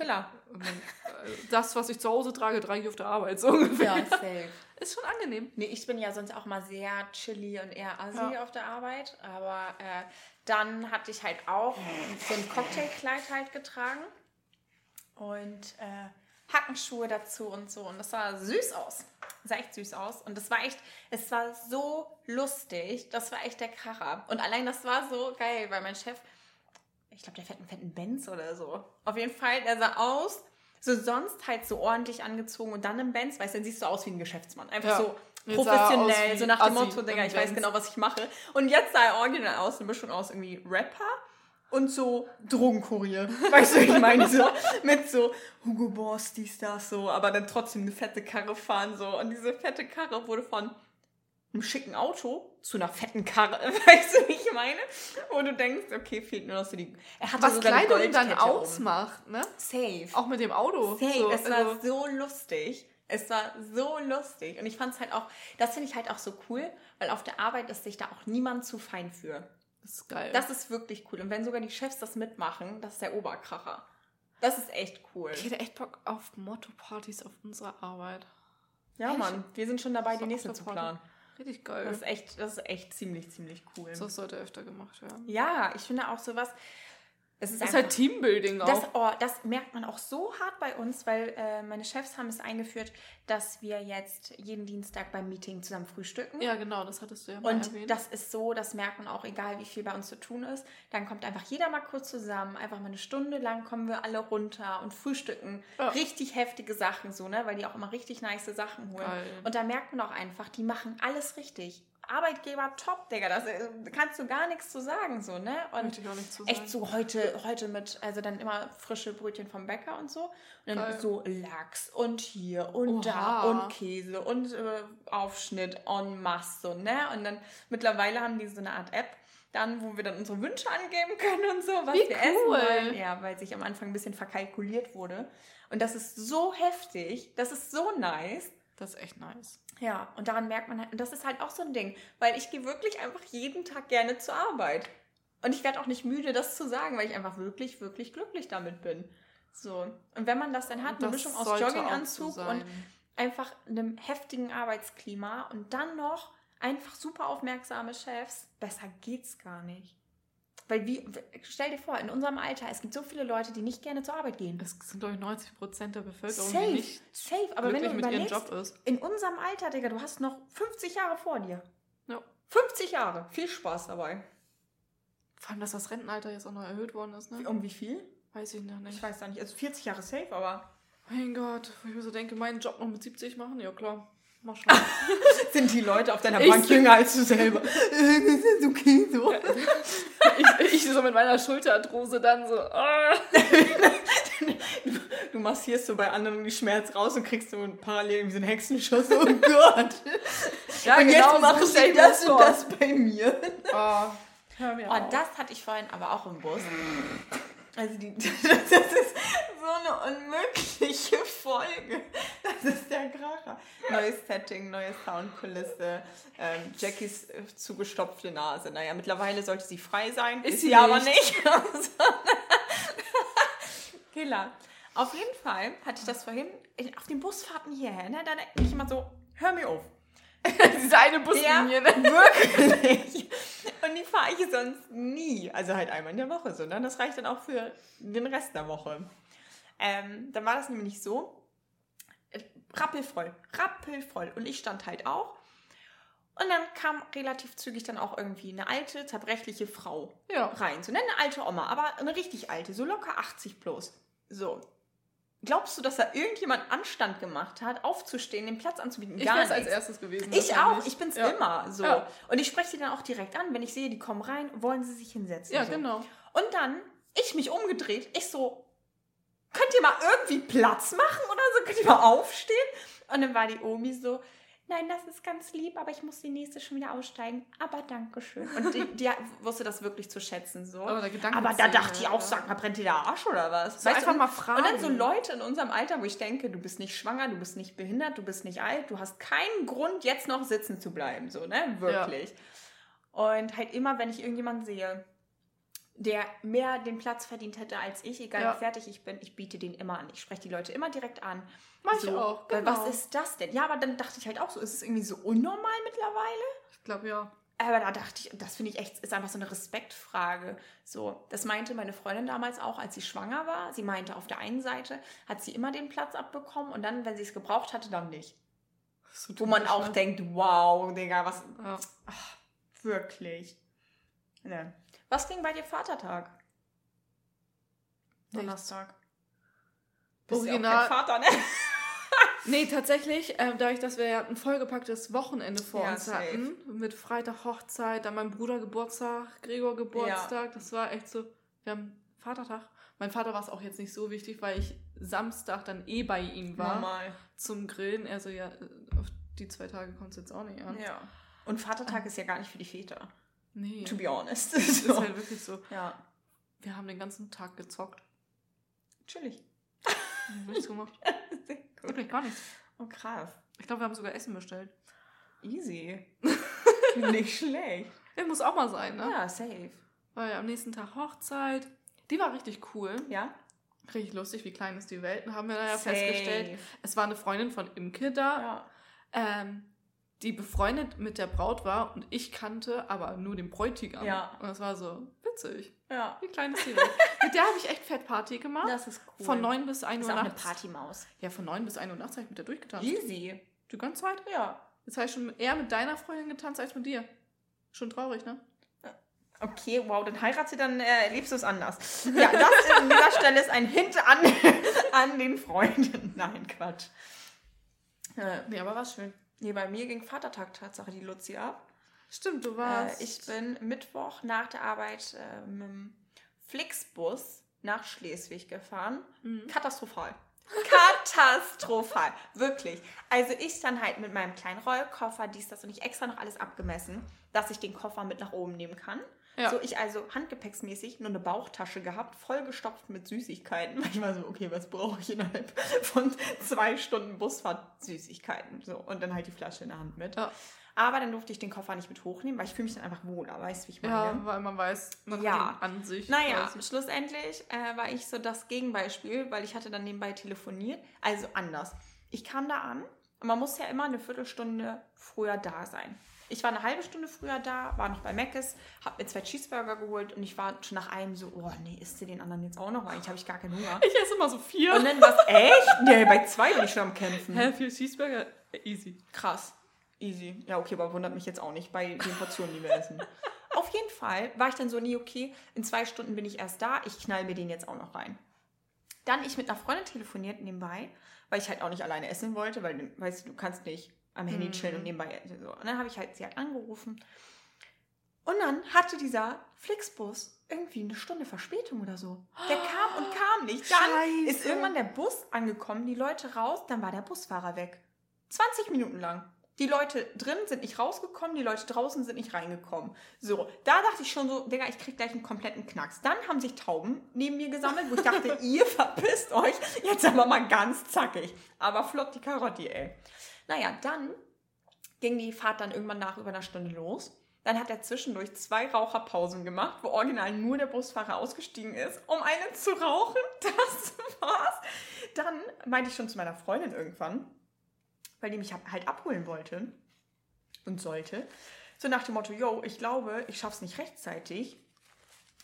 Dann, äh, Das, was ich zu Hause trage, trage ich auf der Arbeit so ungefähr. Ja, safe. <laughs> Ist schon angenehm. Nee, ich bin ja sonst auch mal sehr chilly und eher assi Ja. auf der Arbeit. Aber äh, dann hatte ich halt auch so ein Cocktailkleid halt getragen. Und äh, Hackenschuhe dazu und so. Und das sah süß aus. Das sah echt süß aus. Und das war echt, es war so lustig. Das war echt der Kracher. Und allein das war so geil, weil mein Chef, ich glaube, der fährt einen fetten Benz oder so. Auf jeden Fall, der sah aus, so sonst halt so ordentlich angezogen und dann im Benz, weißt du, dann siehst du aus wie ein Geschäftsmann. Einfach Ja. so professionell, so nach dem Assi Motto, Digga, ich weiß Benz. genau, was ich mache. Und jetzt sah er original aus, eine Mischung aus irgendwie Rapper und so Drogenkurier. <laughs> Weißt du, wie ich meine? So, mit so Hugo Boss, dies, das, so, aber dann trotzdem eine fette Karre fahren, so. Und diese fette Karre wurde von einem schicken Auto zu einer fetten Karre. <laughs> Weißt du, wie ich meine? Wo du denkst, okay, fehlt nur noch so die. Er hatte Was sogar eine Kleidung dann Goldkette um. ausmacht, ne? Safe. Auch mit dem Auto. Safe. So, es war also, so lustig. Es war so lustig. Und ich fand es halt auch, das finde ich halt auch so cool, weil auf der Arbeit ist sich da auch niemand zu fein für. das ist geil. Das ist wirklich cool. Und wenn sogar die Chefs das mitmachen, das ist der Oberkracher. Das ist echt cool. ich hätte echt Bock auf Motto-Partys auf unserer Arbeit. Ja, Mann. Wir sind schon dabei, die nächste zu planen. Richtig geil. Das ist echt, das ist echt ziemlich, ziemlich cool. das sollte öfter gemacht werden. Ja, ich finde auch sowas. Es ist Das ist einfach- halt Teambuilding auch. Das, oh, das merkt man auch so hart bei uns, weil äh, meine Chefs haben es eingeführt, dass wir jetzt jeden Dienstag beim Meeting zusammen frühstücken. ja, genau, das hattest du ja mal Und erwähnt. das ist so, das merkt man auch, egal wie viel bei uns zu tun ist. Dann kommt einfach jeder mal kurz zusammen, einfach mal eine Stunde lang kommen wir alle runter und frühstücken. Ja. Richtig heftige Sachen so, ne? Weil die auch immer richtig nice Sachen holen. Geil. Und da merkt man auch einfach, die machen alles richtig. Arbeitgeber top, Digga, da kannst du gar nichts zu sagen, so, ne? Und echt so heute, heute mit, also dann immer frische Brötchen vom Bäcker und so. Und dann Geil. so Lachs und hier und da Oha. und Käse und äh, Aufschnitt en masse, so, ne? Und dann mittlerweile haben die so eine Art App, dann, wo wir dann unsere Wünsche angeben können und so, was Wie wir essen cool. wollen. Ja, weil sich am Anfang ein bisschen verkalkuliert wurde. Und das ist so heftig, das ist so nice. Das ist echt nice. Ja, und daran merkt man halt, und das ist halt auch so ein Ding, weil ich gehe wirklich einfach jeden Tag gerne zur Arbeit. Und ich werde auch nicht müde, das zu sagen, weil ich einfach wirklich, wirklich glücklich damit bin. So. Und wenn man das dann hat, eine Mischung aus Jogginganzug so und einfach einem heftigen Arbeitsklima und dann noch einfach super aufmerksame Chefs, besser geht's gar nicht. Weil wie, stell dir vor, in unserem Alter, es gibt so viele Leute, die nicht gerne zur Arbeit gehen. Das sind, glaube ich, 90 Prozent der Bevölkerung, Safe, die nicht safe. Aber wenn du mit ihrem Job ist. in unserem Alter, Digga, du hast noch 50 Jahre vor dir. Ja. 50 Jahre. Viel Spaß dabei. Vor allem, dass das Rentenalter jetzt auch noch erhöht worden ist, ne? Um wie viel? Weiß ich noch Ich nicht. weiß da nicht. Also 40 Jahre safe, aber Mein Gott, wo ich mir so denke, meinen Job noch mit 70 machen? Ja, klar. Mal schauen. <laughs> sind die Leute auf deiner Ich- Bank jünger als du selber. <laughs> das ist okay so. ich, ich so mit meiner Schulterarthrose dann so. ah. <laughs> Du massierst so bei anderen die Schmerz raus und kriegst so parallel irgendwie so einen Hexenschuss. Oh Gott. Ja, und genau jetzt machen so ich das und das bei mir. Oh, hör mir Oh, auf. das hatte ich vorhin aber auch im Bus. Also die, <laughs> das ist so eine unmögliche Folge. Das ist der Kracher. Neues Setting, neue Soundkulisse, ähm, Jackies äh, zugestopfte Nase. Naja, mittlerweile sollte sie frei sein. Ist Ist, sie sie aber nicht. nicht. <laughs> Killer. Auf jeden Fall hatte ich das vorhin in- auf den Busfahrten hierher. Ne, da denke ich immer so, hör mir auf. <laughs> Diese eine Ja, Buslinie. ne? wirklich. Und die fahre ich sonst nie. Also halt einmal in der Woche, sondern das reicht dann auch für den Rest der Woche. Ähm, dann war das nämlich so, äh, rappelvoll, rappelvoll. Und ich stand halt auch. Und dann kam relativ zügig dann auch irgendwie eine alte, zerbrechliche Frau Ja. rein. So ne, eine alte Oma, aber eine richtig alte, so locker 80 bloß. So. Glaubst du, dass da irgendjemand Anstand gemacht hat, aufzustehen, den Platz anzubieten? Ich Gar wäre es als erstes gewesen. Ich auch, ich bin's ja. immer so. Ja. Und ich spreche sie dann auch direkt an, wenn ich sehe, die kommen rein, wollen sie sich hinsetzen. Ja, so. genau. Und dann, ich mich umgedreht, ich so, könnt ihr mal irgendwie Platz machen oder so? Könnt ihr mal aufstehen? Und dann war die Omi so, nein, das ist ganz lieb, aber ich muss die nächste schon wieder aussteigen. Aber Dankeschön. Und die, die wusste das wirklich zu schätzen. So. Aber der Gedanke Aber da dachte ich ja. auch, sag mal, brennt dir der Arsch oder was? So einfach und, mal fragen. Und dann so Leute in unserem Alter, wo ich denke, du bist nicht schwanger, du bist nicht behindert, du bist nicht alt, du hast keinen Grund, jetzt noch sitzen zu bleiben. So, ne? Wirklich. Und halt immer, wenn ich irgendjemanden sehe, der mehr den Platz verdient hätte als ich, egal Ja. wie fertig ich bin, ich biete den immer an. Ich spreche die Leute immer direkt an. Mach ich auch, genau. was ist das denn? Ja, aber dann dachte ich halt auch so, ist es irgendwie so unnormal mittlerweile? Ich glaube, ja. Aber da dachte ich, das finde ich echt, ist einfach so eine Respektfrage. So, das meinte meine Freundin damals auch, als sie schwanger war. Sie meinte, auf der einen Seite hat sie immer den Platz abbekommen und dann, wenn sie es gebraucht hatte, dann nicht. So Wo man auch denkt, wow, Digga, was, Ja. wirklich. Ne. Was ging bei dir Vatertag? Donnerstag. Bist ja Original- kein Vater, ne? <laughs> Nee, tatsächlich, ähm, dadurch, dass wir ja ein vollgepacktes Wochenende vor Ja, uns safe. hatten, mit Freitag Hochzeit, dann mein Bruder Geburtstag, Gregor Geburtstag, das war echt so, wir haben Vatertag. Mein Vater war es auch jetzt nicht so wichtig, weil ich Samstag dann eh bei ihm war Normal. zum Grillen. Also ja, äh, auf die zwei Tage kommt es jetzt auch nicht an. Ja. Und Vatertag ist ja gar nicht für die Väter. Nee, To be honest. das ist <laughs> So. halt wirklich so. Ja. Wir haben den ganzen Tag gezockt. Chillig. Nichts gemacht. <laughs> Wirklich gar nichts. Oh, krass. Ich glaube, wir haben sogar Essen bestellt. Easy. <laughs> nicht schlecht. Der muss auch mal sein, ne? Ja, safe. Weil am nächsten Tag Hochzeit. Die war richtig cool. Ja? Richtig lustig, wie klein ist die Welt. Haben wir da ja Safe. festgestellt. Es war eine Freundin von Imke da, Ja. ähm, die befreundet mit der Braut war und ich kannte aber nur den Bräutigam. Ja. Und das war so witzig. Ja. Wie klein ist die Welt. mit der habe ich echt fett Party gemacht. Das ist cool. Von 9 bis 1 ist Uhr auch eine nachts. Partymaus. Ja, von 9 bis 1 Uhr nachts habe ich mit der durchgetanzt. Easy. Die ganze Zeit. Ja. Jetzt habe ich schon eher mit deiner Freundin getanzt als mit dir. Schon traurig, ne? Okay, wow, dann heirat sie, dann äh, erlebst du es anders. Ja, das an dieser Stelle ist ein Hint an, <laughs> an den Freunden. Nein, Quatsch. Äh, Nee, aber war schön. Nee, bei mir ging Vatertag Tatsache die Luzi ab. Stimmt, du Äh, warst. ich bin Mittwoch nach der Arbeit äh, mit dem Flixbus nach Schleswig gefahren. Mhm. Katastrophal. Katastrophal. <laughs> Wirklich. Also ich dann halt mit meinem kleinen Rollkoffer, dies, das und ich extra noch alles abgemessen, dass ich den Koffer mit nach oben nehmen kann. Ja. So, ich also handgepäcksmäßig nur eine Bauchtasche gehabt, vollgestopft mit Süßigkeiten. <laughs> War so, okay, was brauche ich innerhalb von zwei Stunden Busfahrt? Süßigkeiten. So, und dann halt die Flasche in der Hand mit. Ja. Aber dann durfte ich den Koffer nicht mit hochnehmen, weil ich fühle mich dann einfach wohler, weißt du, wie ich meine? Ja, weil man weiß, man Ja. hat an sich. Naja, schlussendlich äh, war ich so das Gegenbeispiel, weil ich hatte dann nebenbei telefoniert. Also anders. Ich kam da an und man muss ja immer eine Viertelstunde früher da sein. Ich war eine halbe Stunde früher da, war noch bei Mc's, hab mir zwei Cheeseburger geholt und ich war schon nach einem so, oh nee, isst du den anderen jetzt auch noch? Eigentlich habe ich gar keinen Hunger. Ich esse immer so vier. Und dann war es echt? Nee, bei zwei bin ich schon am Kämpfen. Hä, vier Cheeseburger? Easy. Krass. Easy. Ja, okay, aber wundert mich jetzt auch nicht bei den Portionen, die wir essen. Auf jeden Fall war ich dann so, nee, okay, in zwei Stunden bin ich erst da, ich knall mir den jetzt auch noch rein. Dann ich mit einer Freundin telefoniert nebenbei, weil ich halt auch nicht alleine essen wollte, weil, weißt du, du kannst nicht am Handy chillen und nebenbei essen. So. Und dann habe ich halt sie halt angerufen. Und dann hatte dieser Flixbus irgendwie eine Stunde Verspätung oder so. Der kam und kam nicht. Dann Scheiße. ist irgendwann der Bus angekommen, die Leute raus, dann war der Busfahrer weg. 20 Minuten lang. Die Leute drin sind nicht rausgekommen, die Leute draußen sind nicht reingekommen. So, da dachte ich schon so, Digga, ich krieg gleich einen kompletten Knacks. Dann haben sich Tauben neben mir gesammelt, wo ich dachte, <laughs> ihr verpisst euch. Jetzt aber mal ganz zackig. Aber flott die Karotte, ey. Naja, dann ging die Fahrt dann irgendwann nach über einer Stunde los. Dann hat er zwischendurch zwei Raucherpausen gemacht, wo original nur der Busfahrer ausgestiegen ist, um eine zu rauchen. <laughs> Das war's. Dann meinte ich schon zu meiner Freundin irgendwann, weil die mich halt abholen wollte und sollte. So nach dem Motto, yo, ich glaube, ich schaff's nicht rechtzeitig.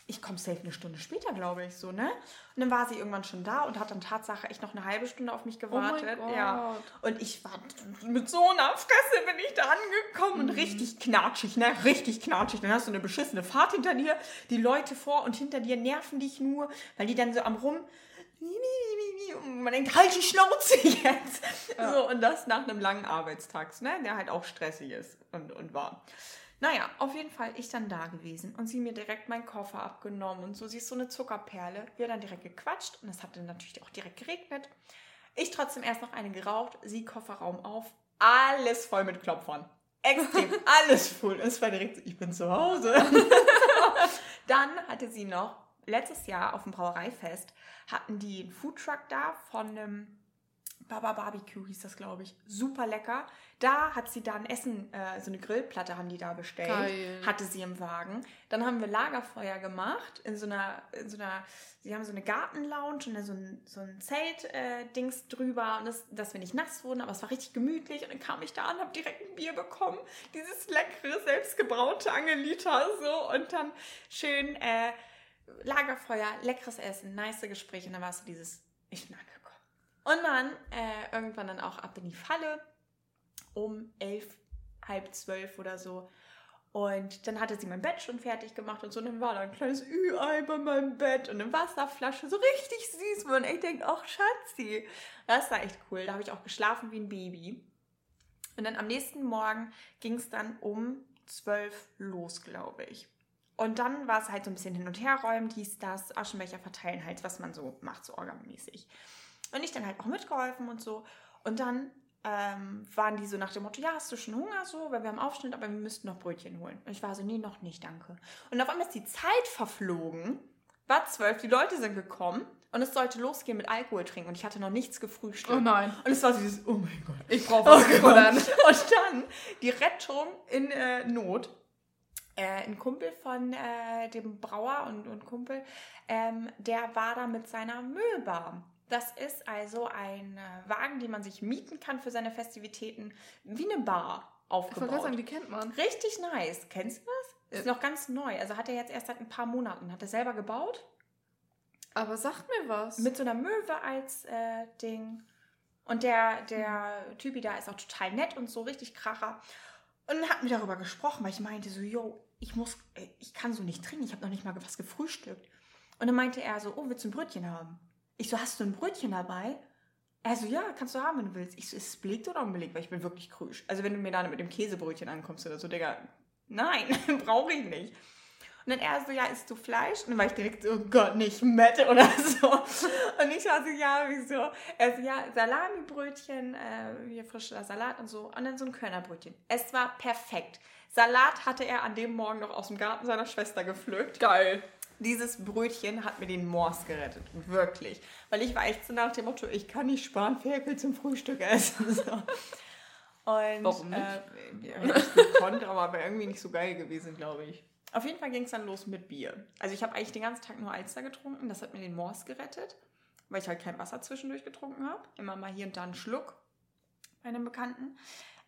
Ich komme safe eine Stunde später, glaube ich, so, ne? Und dann war sie irgendwann schon da und hat dann Tatsache echt noch eine halbe Stunde auf mich gewartet. Oh. Ja. Und ich war mit so einer Fresse bin ich da angekommen und richtig knatschig, ne? Richtig knatschig. Dann hast du eine beschissene Fahrt hinter dir. Die Leute vor und hinter dir nerven dich nur, weil die dann so am rum. Und man denkt, halt die Schnauze jetzt. So, und das nach einem langen Arbeitstag, ne? Der halt auch stressig ist und, und war. Naja, auf jeden Fall ich dann da gewesen und sie mir direkt meinen Koffer abgenommen und so. Sie ist so eine Zuckerperle. Wir dann direkt gequatscht und es hat dann natürlich auch direkt geregnet. Ich trotzdem erst noch eine geraucht, sie Kofferraum auf, alles voll mit Klopfern. Extrem, <laughs> alles voll. Es war direkt so, ich bin zu Hause. <laughs> Dann hatte sie noch, letztes Jahr auf dem Brauereifest, hatten die einen Foodtruck da von einem Baba Barbecue hieß das, glaube ich. Super lecker. Da hat sie dann Essen, äh, so eine Grillplatte haben die da bestellt. Geil. Hatte sie im Wagen. Dann haben wir Lagerfeuer gemacht in so einer, in so einer, sie haben so eine Gartenlounge und dann so ein, so ein Zelt-Dings drüber und das, dass wir nicht nass wurden, aber es war richtig gemütlich und dann kam ich da an, habe direkt ein Bier bekommen. Dieses leckere, selbstgebraute Angelita so und dann schön äh, Lagerfeuer, leckeres Essen, nice Gespräche und dann war es so dieses, ich angekommen. Und dann äh, irgendwann dann auch ab in die Falle um elf, halb zwölf oder so. Und dann hatte sie mein Bett schon fertig gemacht und so. Und dann war da ein kleines Ü-Ei bei meinem Bett und eine Wasserflasche. So richtig süß, man echt denkt, ach Schatzi. Das war echt cool. Da habe ich auch geschlafen wie ein Baby. Und dann am nächsten Morgen ging es dann um zwölf los, glaube ich. Und dann war es halt so ein bisschen hin und her räumen, dies, das, Aschenbecher verteilen, halt, was man so macht, so orgamäßig. Und ich dann halt auch mitgeholfen und so. Und dann ähm, waren die so nach dem Motto, ja, hast du schon Hunger so, weil wir haben Aufschnitt, aber wir müssten noch Brötchen holen. Und ich war so, nee, noch nicht, danke. Und auf einmal ist die Zeit verflogen, war zwölf, die Leute sind gekommen und es sollte losgehen mit Alkohol trinken und ich hatte noch nichts gefrühstückt. Oh nein. Und es war so dieses, oh mein Gott. Ich brauche Oh was futtern. <laughs> Und dann die Rettung in äh, Not. Äh, ein Kumpel von äh, dem Brauer und, und Kumpel, ähm, der war da mit seiner Müllbar. Das ist also ein äh, Wagen, den man sich mieten kann für seine Festivitäten, wie eine Bar Ich aufgebaut. gerade sagen, die kennt man. Richtig nice. Kennst du das? Ist Ja. noch ganz neu. Also hat er jetzt erst seit ein paar Monaten. Hat er selber gebaut. Aber sagt mir was. Mit so einer Möwe als äh, Ding. Und der, der Typi da ist auch total nett und so, richtig kracher. Und dann hatten wir darüber gesprochen, weil ich meinte so, yo, ich muss, äh, ich kann so nicht trinken, ich habe noch nicht mal was gefrühstückt. Und dann meinte er so, oh, willst du ein Brötchen haben? Ich so, hast du ein Brötchen dabei? Er so, ja, kannst du haben, wenn du willst. Ich so, ist es belegt oder unbelegt? Weil ich bin wirklich krüsch. Also wenn du mir dann mit dem Käsebrötchen ankommst oder so, Digga, nein, <laughs> brauche ich nicht. Und dann er so, ja, isst du Fleisch? Und dann war ich direkt so, oh Gott, nicht Mette oder <laughs> so. Und ich war so, ja, wieso? Er so, ja, Salamibrötchen, äh, hier frischer Salat und so. Und dann so ein Körnerbrötchen. Es war perfekt. Salat hatte er an dem Morgen noch aus dem Garten seiner Schwester gepflückt. Geil. Dieses Brötchen hat mir den Mors gerettet. Wirklich. Weil ich war echt so nach dem Motto, ich kann nicht sparen, Ferkel zum Frühstück essen. <laughs> So. Und, Warum nicht? Äh, ja, hätte ich gekonnt, aber wäre irgendwie nicht so geil gewesen, glaube ich. Auf jeden Fall ging es dann los mit Bier. Also ich habe eigentlich den ganzen Tag nur Alster getrunken. Das hat mir den Morse gerettet, weil ich halt kein Wasser zwischendurch getrunken habe. Immer mal hier und da einen Schluck bei einem Bekannten.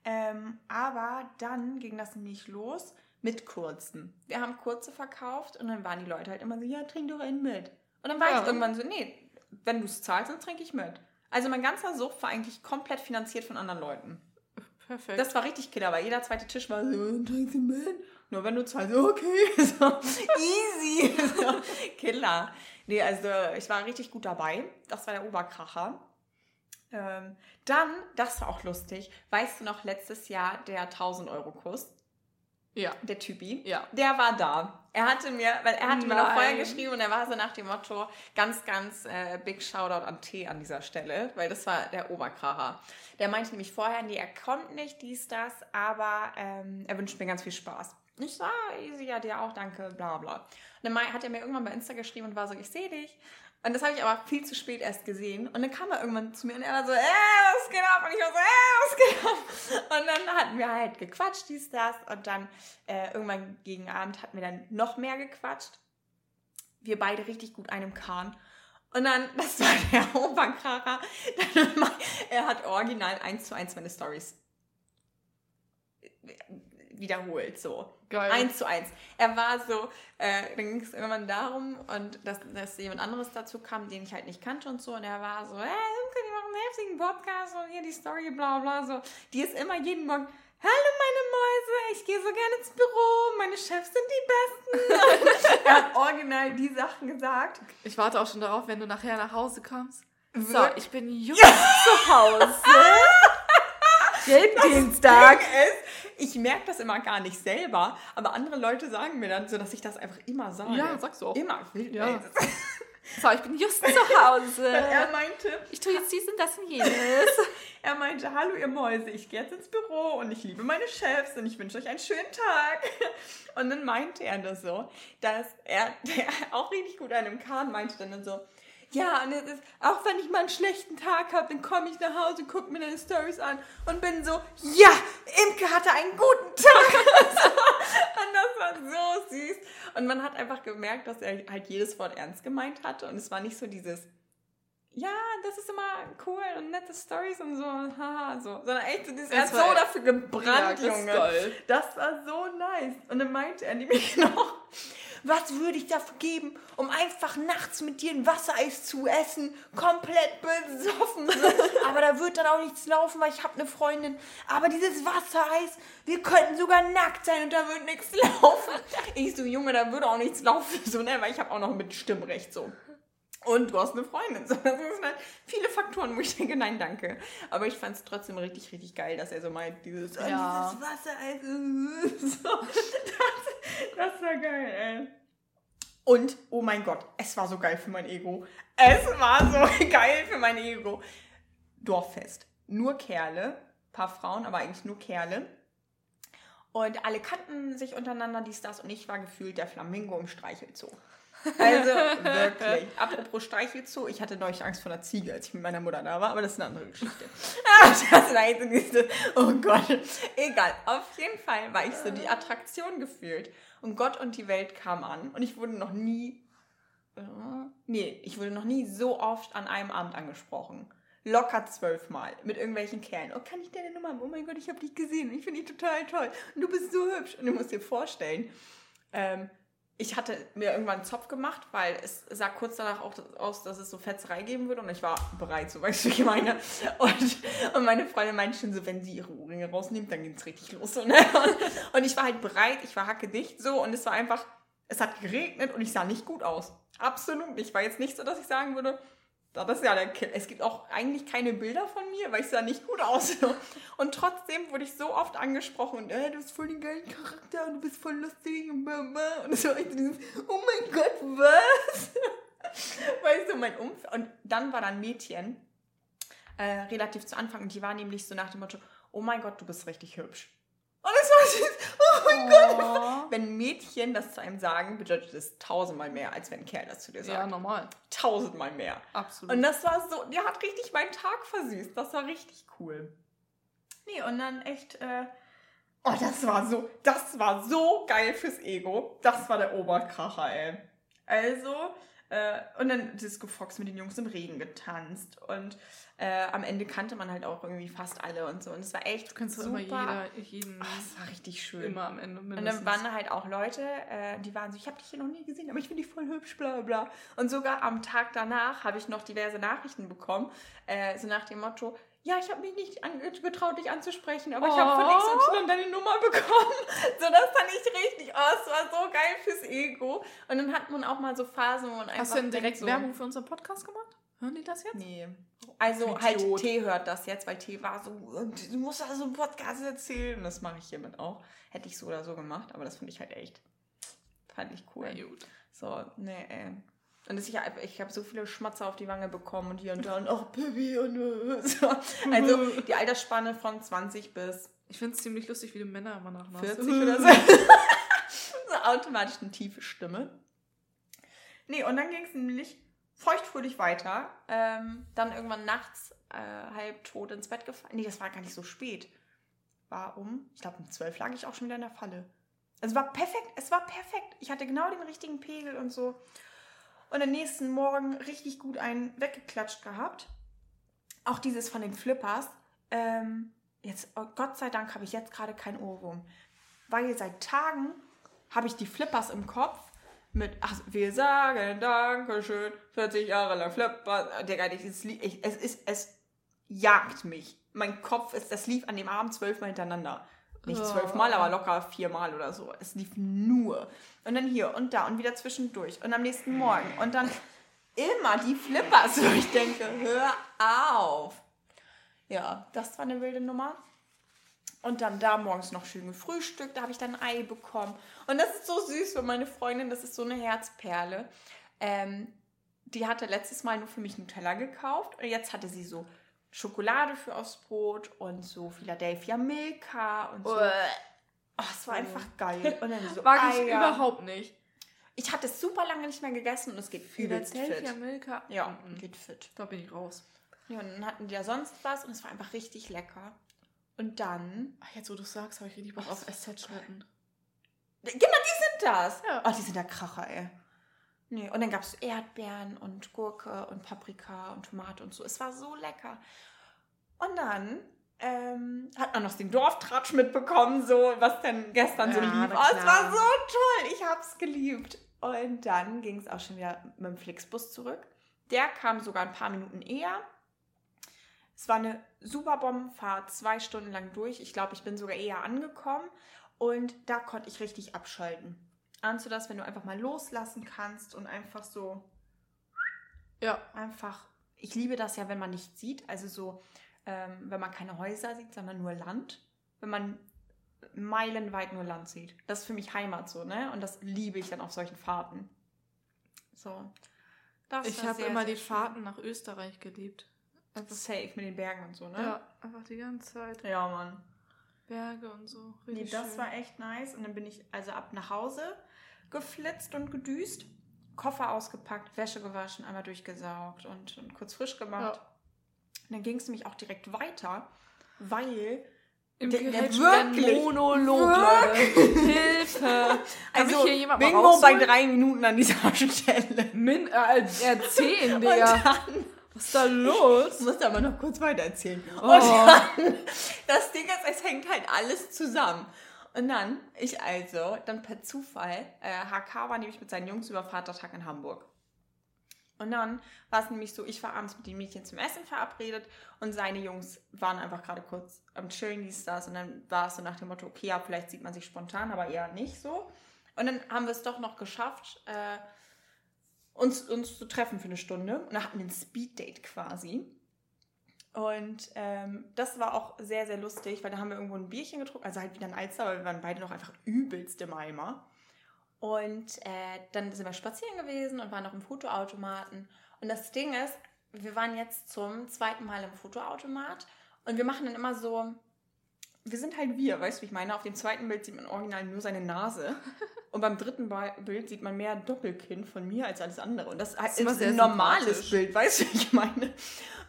Ähm, aber dann ging das nämlich los mit kurzen. Wir haben kurze verkauft und dann waren die Leute halt immer so, ja, trink doch einen mit. Und dann war Ja. ich irgendwann so, nee, wenn du es zahlst, dann trinke ich mit. Also mein ganzer Sucht war eigentlich komplett finanziert von anderen Leuten. Perfekt. Das war richtig killer, weil jeder zweite Tisch war so, trinkst du mit? Nur wenn du zahlst, okay, <laughs> so, easy, so, Killer. Nee, also ich war richtig gut dabei. Das war der Oberkracher. Ähm, dann, das war auch lustig, weißt du noch, letztes Jahr der 1000-Euro-Kurs, ja. der Typi, Ja. der war da. Er hatte mir, weil er hatte mir noch vorher Nein. geschrieben und er war so nach dem Motto, ganz, ganz äh, big Shoutout an T an dieser Stelle, weil das war der Oberkracher. Der meinte nämlich vorher, nee, er kommt nicht, dies, das, aber ähm, er wünscht mir ganz viel Spaß. Ich sah, easy, ja, dir auch, danke, bla bla. Und dann hat er mir irgendwann bei Insta geschrieben und war so, ich sehe dich. Und das habe ich aber viel zu spät erst gesehen. Und dann kam er irgendwann zu mir und er war so, äh, was geht ab? Und ich war so, äh, was geht ab? Und dann hatten wir halt gequatscht, dies, das. Und dann äh, irgendwann gegen Abend hatten wir dann noch mehr gequatscht. Wir beide richtig gut einem Kahn. Und dann, <laughs> das war der mei- Er hat original eins zu eins meine Stories wiederholt, so. Geil. Eins zu eins. Er war so, äh, dann ging es irgendwann darum, und dass, dass jemand anderes dazu kam, den ich halt nicht kannte und so. Und er war so, hey, Imke, die machen einen heftigen Podcast und hier die Story, bla bla so. Die ist immer jeden Morgen, hallo meine Mäuse, ich gehe so gerne ins Büro, meine Chefs sind die Besten. <laughs> er hat original die Sachen gesagt. Ich warte auch schon darauf, wenn du nachher nach Hause kommst. So, ich bin just <laughs> zu Hause. Ist, ich merke das immer gar nicht selber, aber andere Leute sagen mir dann so, dass ich das einfach immer sage. Ja, sagst du auch. Immer. Ja. <laughs> So, ich bin just zu Hause. <laughs> Er meinte, Ich tue jetzt dies und das und jenes. <laughs> er meinte, hallo ihr Mäuse, ich gehe jetzt ins Büro und ich liebe meine Chefs und ich wünsche euch einen schönen Tag. Und dann meinte er das so, dass er, der auch richtig gut an einem Kahn meinte dann so, ja, und es ist, auch wenn ich mal einen schlechten Tag habe, dann komme ich nach Hause, gucke mir deine Stories an und bin so, ja, Imke hatte einen guten Tag. <laughs> und das war so süß. Und man hat einfach gemerkt, dass er halt jedes Wort ernst gemeint hatte und es war nicht so dieses, ja, das ist immer cool und nette Stories und so, haha, so. Sondern echt, so dieses, er hat so dafür gebrannt, Ja, das Junge. geil. Das war so nice. Und dann meinte er nämlich <laughs> noch, was würde ich dafür geben, um einfach nachts mit dir ein Wassereis zu essen, komplett besoffen. So. <laughs> Aber da wird dann auch nichts laufen, weil ich habe eine Freundin. Aber dieses Wassereis, wir könnten sogar nackt sein und da wird nichts <laughs> laufen. Ich so, Junge, da würde auch nichts laufen. So, ne, weil ich habe auch noch mit Stimmrecht so. Und du hast eine Freundin. <laughs> So, das sind halt viele Faktoren, wo ich denke, nein, danke. Aber ich fand es trotzdem richtig, richtig geil, dass er so meint, dieses, Ja. dieses Wassereis. <laughs> äh, So, das, das war geil, ey. Und, oh mein Gott, es war so geil für mein Ego. Es war so <laughs> geil für mein Ego. Dorffest. Nur Kerle, paar Frauen, aber eigentlich nur Kerle. Und alle kannten sich untereinander, dies, das. Und ich war gefühlt der Flamingo im Streichelzoo. Also <laughs> wirklich. Apropos Streichelzoo, ich hatte neulich Angst vor einer Ziege, als ich mit meiner Mutter da war, aber das ist eine andere Geschichte. <laughs> das war jetzt diese, oh Gott. Egal, auf jeden Fall war ich so die Attraktion gefühlt. Und Gott und die Welt kam an und ich wurde noch nie, äh, nee, ich wurde noch nie so oft an einem Abend angesprochen. Locker zwölfmal mit irgendwelchen Kerlen. Oh, kann ich deine Nummer haben? Oh mein Gott, ich habe dich gesehen. Ich finde dich total toll. Und du bist so hübsch. Und du musst dir vorstellen, ähm, ich hatte mir irgendwann einen Zopf gemacht, weil es sah kurz danach auch aus, dass es so Fetzerei geben würde und ich war bereit, so weißt du, ich meine. Und, und meine Freundin meinte schon so, wenn sie ihre Ohrringe rausnimmt, dann geht es richtig los. So, ne? und, und ich war halt bereit, ich war hackedicht so und es war einfach, es hat geregnet und ich sah nicht gut aus. Absolut nicht. War jetzt nicht so, dass ich sagen würde, das ist ja der Kill. Es gibt auch eigentlich keine Bilder von mir, weil ich sah nicht gut aus. <laughs> Und trotzdem wurde ich so oft angesprochen und äh, du hast voll den geilen Charakter und du bist voll lustig und es war dieses, oh mein Gott, was? <laughs> weißt du, mein Umfeld. Und dann war da ein Mädchen, äh, relativ zu Anfang, und die war nämlich so nach dem Motto, oh mein Gott, du bist richtig hübsch. Und es war süß, oh mein Gott. Wenn Mädchen das zu einem sagen, bedeutet es tausendmal mehr, als wenn ein Kerl das zu dir sagt. Ja, normal. Tausendmal mehr. Absolut. Und das war so, der hat richtig meinen Tag versüßt. Das war richtig cool. Nee, und dann echt, äh, oh, das war so, das war so geil fürs Ego. Das war der Oberkracher, ey. Also, äh, und dann Disco Fox mit den Jungs im Regen getanzt. Und äh, am Ende kannte man halt auch irgendwie fast alle und so. Und es war echt Du kannst super. immer jeder, jeden Oh, es war richtig schön. immer am Ende Und mindestens. dann waren da halt auch Leute, äh, die waren so, ich habe dich hier noch nie gesehen, aber ich finde dich voll hübsch, bla bla. Und sogar am Tag danach habe ich noch diverse Nachrichten bekommen, äh, so nach dem Motto, ja, ich habe mich nicht getraut, dich anzusprechen, aber ich habe von Oh. XY deine Nummer <laughs> bekommen. So, das fand ich richtig, oh, es war so geil fürs Ego. Und dann hat man auch mal so Phasen, wo man einfach Hast du denn direkt so, Werbung für unseren Podcast gemacht? Hören die das jetzt? Nee. Also Idiot. halt, T hört das jetzt, weil T war so, du musst also einen Podcast erzählen. Und das mache ich hiermit auch. Hätte ich so oder so gemacht, aber das finde ich halt echt. Fand ich cool. Na gut. So, nee, ey. Und das, ich, ich habe so viele Schmatzer auf die Wange bekommen und hier und da und auch Baby und äh, so. Also die Altersspanne von 20 bis Ich finde es ziemlich lustig, wie du Männer immer nachmachst. 40 oder so. <laughs> so automatisch eine tiefe Stimme. Nee, und dann ging es nämlich feuchtfröhlich weiter. Ähm, dann irgendwann nachts äh, halb tot ins Bett gefallen. Nee, das war gar nicht so spät. War um, ich glaube um 12 lag ich auch schon wieder in der Falle. Also es war perfekt, es war perfekt. Ich hatte genau den richtigen Pegel und so. Und am nächsten Morgen richtig gut einen weggeklatscht gehabt. Auch dieses von den Flippers. Ähm, jetzt, oh Gott sei Dank habe ich jetzt gerade keinen Ohrwurm. Weil seit Tagen habe ich die Flippers im Kopf mit, ach, wir sagen Dankeschön, 40 Jahre lang Flippers. Digga, dieses es ist, es jagt mich. Mein Kopf ist, das lief an dem Abend zwölfmal hintereinander. Nicht Oh. zwölfmal, aber locker viermal oder so. Es lief nur. Und dann hier und da und wieder zwischendurch. Und am nächsten Morgen. Und dann immer die Flippers, <laughs> wo ich denke, hör auf. Ja, das war eine wilde Nummer. Und dann da morgens noch schön gefrühstückt, da habe ich dann ein Ei bekommen. Und das ist so süß für meine Freundin, das ist so eine Herzperle. Ähm, die hatte letztes Mal nur für mich Nutella gekauft und jetzt hatte sie so Schokolade für aufs Brot und so Philadelphia Milka und so. Oh, es war einfach geil. Und dann so <laughs> Mag ich überhaupt nicht. Ich hatte es super lange nicht mehr gegessen und es geht übelst Philadelphia fit. Milka. Ja, Mhm. geht fit. Da bin ich raus. Ja, und dann hatten die ja sonst was und es war einfach richtig lecker. Und dann, Ach, jetzt wo du sagst, habe ich richtig Bock auf SZ-Schritten. genau, die sind das. Ja. Oh, die sind der Kracher, ey. Nee, und dann gab es Erdbeeren und Gurke und Paprika und Tomate und so. Es war so lecker. Und dann ähm, hat man noch den Dorftratsch mitbekommen, so was denn gestern so Ja, lief. na Oh, es war so toll. Ich hab's geliebt. Und dann ging es auch schon wieder mit dem Flixbus zurück. Der kam sogar ein paar Minuten eher. Es war eine super Bombenfahrt, zwei Stunden lang durch. Ich glaube, ich bin sogar eher angekommen. Und da konnte ich richtig abschalten. Ahnst du das, wenn du einfach mal loslassen kannst und einfach so Ja. einfach. Ich liebe das ja, wenn man nichts sieht. Also so, ähm, wenn man keine Häuser sieht, sondern nur Land. Wenn man meilenweit nur Land sieht. Das ist für mich Heimat so, ne? Und das liebe ich dann auf solchen Fahrten. So. Das Ich habe immer die schön. Fahrten nach Österreich geliebt. Einfach, Safe mit den Bergen und so, ne? ja, einfach die ganze Zeit. Ja, Mann. Berge und so. Nee, Richtig das schön. war echt nice. Und dann bin ich also ab nach Hause geflitzt und gedüst. Koffer ausgepackt, Wäsche gewaschen, einmal durchgesaugt und, und kurz frisch gemacht. Ja. Und dann ging es nämlich auch direkt weiter, weil Im Der- der wirklich- Monolog, Leute. <laughs> Hilfe. Kann also mich hier jemand Bingo bei drei Minuten an dieser <laughs> Stelle. Min äh, erzählen, Digga. dann Was ist da los? Ich muss aber noch kurz weiter erzählen. Oh. Und dann, das Ding ist, es hängt halt alles zusammen. Und dann, ich also, dann per Zufall, äh, HK war nämlich mit seinen Jungs über Vatertag in Hamburg. Und dann war es nämlich so, ich war abends mit den Mädchen zum Essen verabredet und seine Jungs waren einfach gerade kurz am Chillen, dies, das. Und dann war es so nach dem Motto, okay, ja, vielleicht sieht man sich spontan, aber eher nicht so. Und dann haben wir es doch noch geschafft, äh, uns, uns zu treffen für eine Stunde. Und da hatten wir ein Speeddate quasi. Und ähm, das war auch sehr, sehr lustig, weil da haben wir irgendwo ein Bierchen getrunken, also halt wieder ein Alster, weil wir waren beide noch einfach übelst im Eimer. Und äh, dann sind wir spazieren gewesen und waren noch im Fotoautomaten. Und das Ding ist, wir waren jetzt zum zweiten Mal im Fotoautomat und wir machen dann immer so, wir sind halt wir, weißt du, wie ich meine? Auf dem zweiten Bild sieht man original nur seine Nase. <laughs> Und beim dritten Bild sieht man mehr Doppelkinn von mir als alles andere. Und das ist ist ein normales. Bild, weißt du, wie ich meine?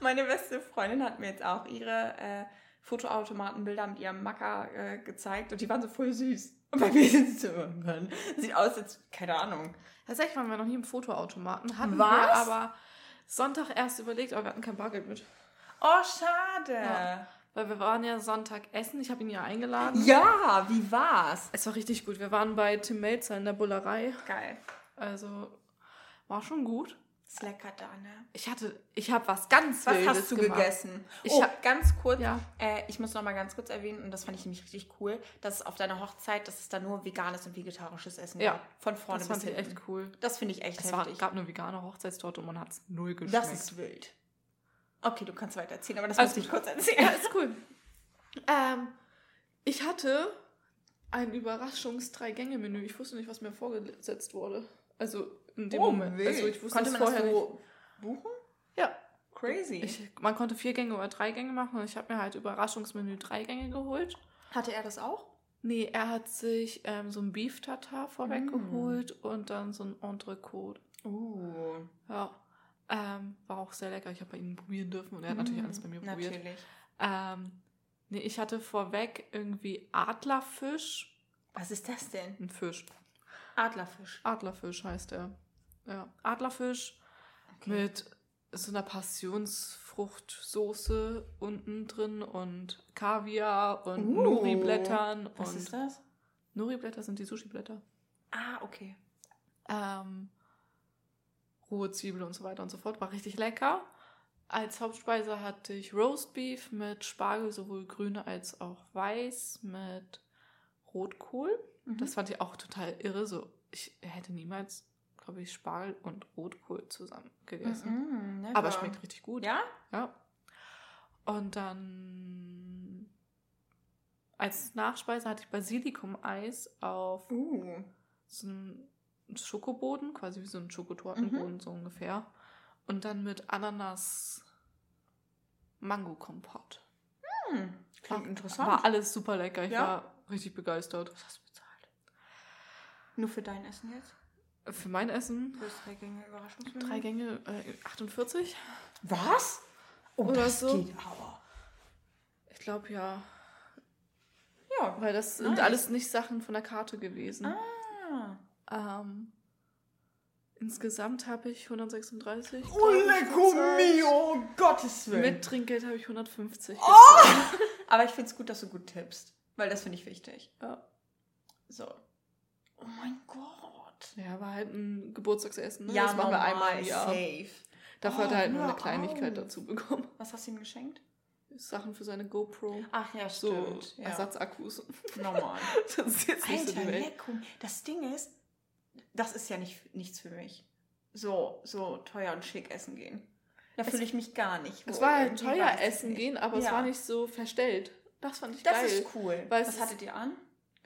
Meine beste Freundin hat mir jetzt auch ihre äh, Fotoautomatenbilder mit ihrem Macker äh, gezeigt und die waren so voll süß. Und bei mir sind sie so, Mann, sieht aus, als, keine Ahnung. Tatsächlich waren wir noch nie im Fotoautomaten. Hatten Was? wir aber Sonntag erst überlegt, aber wir hatten kein Bargeld mit. Oh, schade. Ja. Weil wir waren ja Sonntag essen. Ich habe ihn ja eingeladen. Ja, wie war's? Es war richtig gut. Wir waren bei Tim Melzer in der Bullerei. Geil. Also war schon gut. Ist lecker da, ne? Ich hatte, ich habe was ganz Was Wildes hast du gemacht. gegessen? Ich oh, hab- ganz kurz. Ja. Äh, ich muss noch mal ganz kurz erwähnen, und das fand ich nämlich richtig cool, dass auf deiner Hochzeit, dass es da nur veganes und vegetarisches Essen Ja. gab. Von vorne Das bis fand ich hinten. echt cool. Das finde ich echt Es heftig. gab eine vegane Hochzeitstorte und man hat es null geschmeckt. das ist wild. Okay, du kannst weiter erzählen, aber das Alles muss ich kurz erzählen. ja, ist cool. Ähm, ich hatte ein Überraschungs-Drei-Gänge-Menü. Ich wusste nicht, was mir vorgesetzt wurde. Also in dem Oh, Moment. wild. Also ich wusste Konnte man das vorher so nicht. buchen? Ja. Crazy. Ich, man konnte vier Gänge oder drei Gänge machen und ich habe mir halt Überraschungsmenü drei Gänge geholt. Hatte er das auch? Nee, er hat sich ähm, so ein Beef Tartar vorweg Mm. geholt und dann so ein Entrecote. Uh. Ja. Ähm, war auch sehr lecker. Ich habe bei ihm probieren dürfen und er hat natürlich alles bei mir probiert. Mm, Natürlich. Ähm, nee, ich hatte vorweg irgendwie Adlerfisch. Was ist das denn? Ein Fisch. Adlerfisch. Adlerfisch heißt er. Ja. Adlerfisch mit so einer Passionsfruchtsoße unten drin und Kaviar und Uh, Nori-Blättern. Was und ist das? Nori-Blätter sind die Sushi-Blätter. Ah, okay. Ähm, rohe Zwiebel und so weiter und so fort. War richtig lecker. Als Hauptspeise hatte ich Roastbeef mit Spargel, sowohl grüne als auch weiß, mit Rotkohl. Mhm. Das fand ich auch total irre. So, ich hätte niemals, glaube ich, Spargel und Rotkohl zusammen gegessen. Mhm. Aber schmeckt richtig gut. Ja? Ja. Und dann als Nachspeise hatte ich Basilikum-Eis auf Uh. so einen Schokoboden, quasi wie so ein Schokotortenboden, Mhm. so ungefähr. Und dann mit Ananas Mango-Kompott. Hm. Klingt War- interessant. War alles super lecker. Ich Ja? war richtig begeistert. Was hast du? Nur für dein Essen jetzt? Für mein Essen Für drei Gänge Überraschungsmenü? drei Gänge äh, 48. Was? Oh, Oder das so. geht aber. Ich glaube ja. Ja. Weil das sind Nice. alles nicht Sachen von der Karte gewesen. Ah. Ähm, insgesamt habe ich 136. Oh, bezahlt. mio, um Gottes Willen. Mit Trinkgeld habe ich 150. Oh! <laughs> Aber ich finde es gut, dass du gut tippst. Weil das finde ich wichtig. Ja. So. Oh mein Gott. Ja, war halt ein Geburtstagsessen. Ne? Ja, das machen wir einmal im Jahr. safe. Dafür hat Oh, er halt nur hör eine Kleinigkeit auf. dazu bekommen. Was hast du ihm geschenkt? Sachen für seine GoPro. Ach ja, So stimmt. ja. Ersatzakkus. Normal. <laughs> Das ist jetzt nicht so Alter, die Welt. lecko. Das Ding ist, das ist ja nicht, nichts für mich. So, so teuer und schick essen gehen. Da Es- fühle ich mich gar nicht. Es wohl. war halt teuer essen nicht. gehen, aber es Ja. war nicht so verstellt. Das fand ich Das geil. ist cool. Es Was hattet ihr an?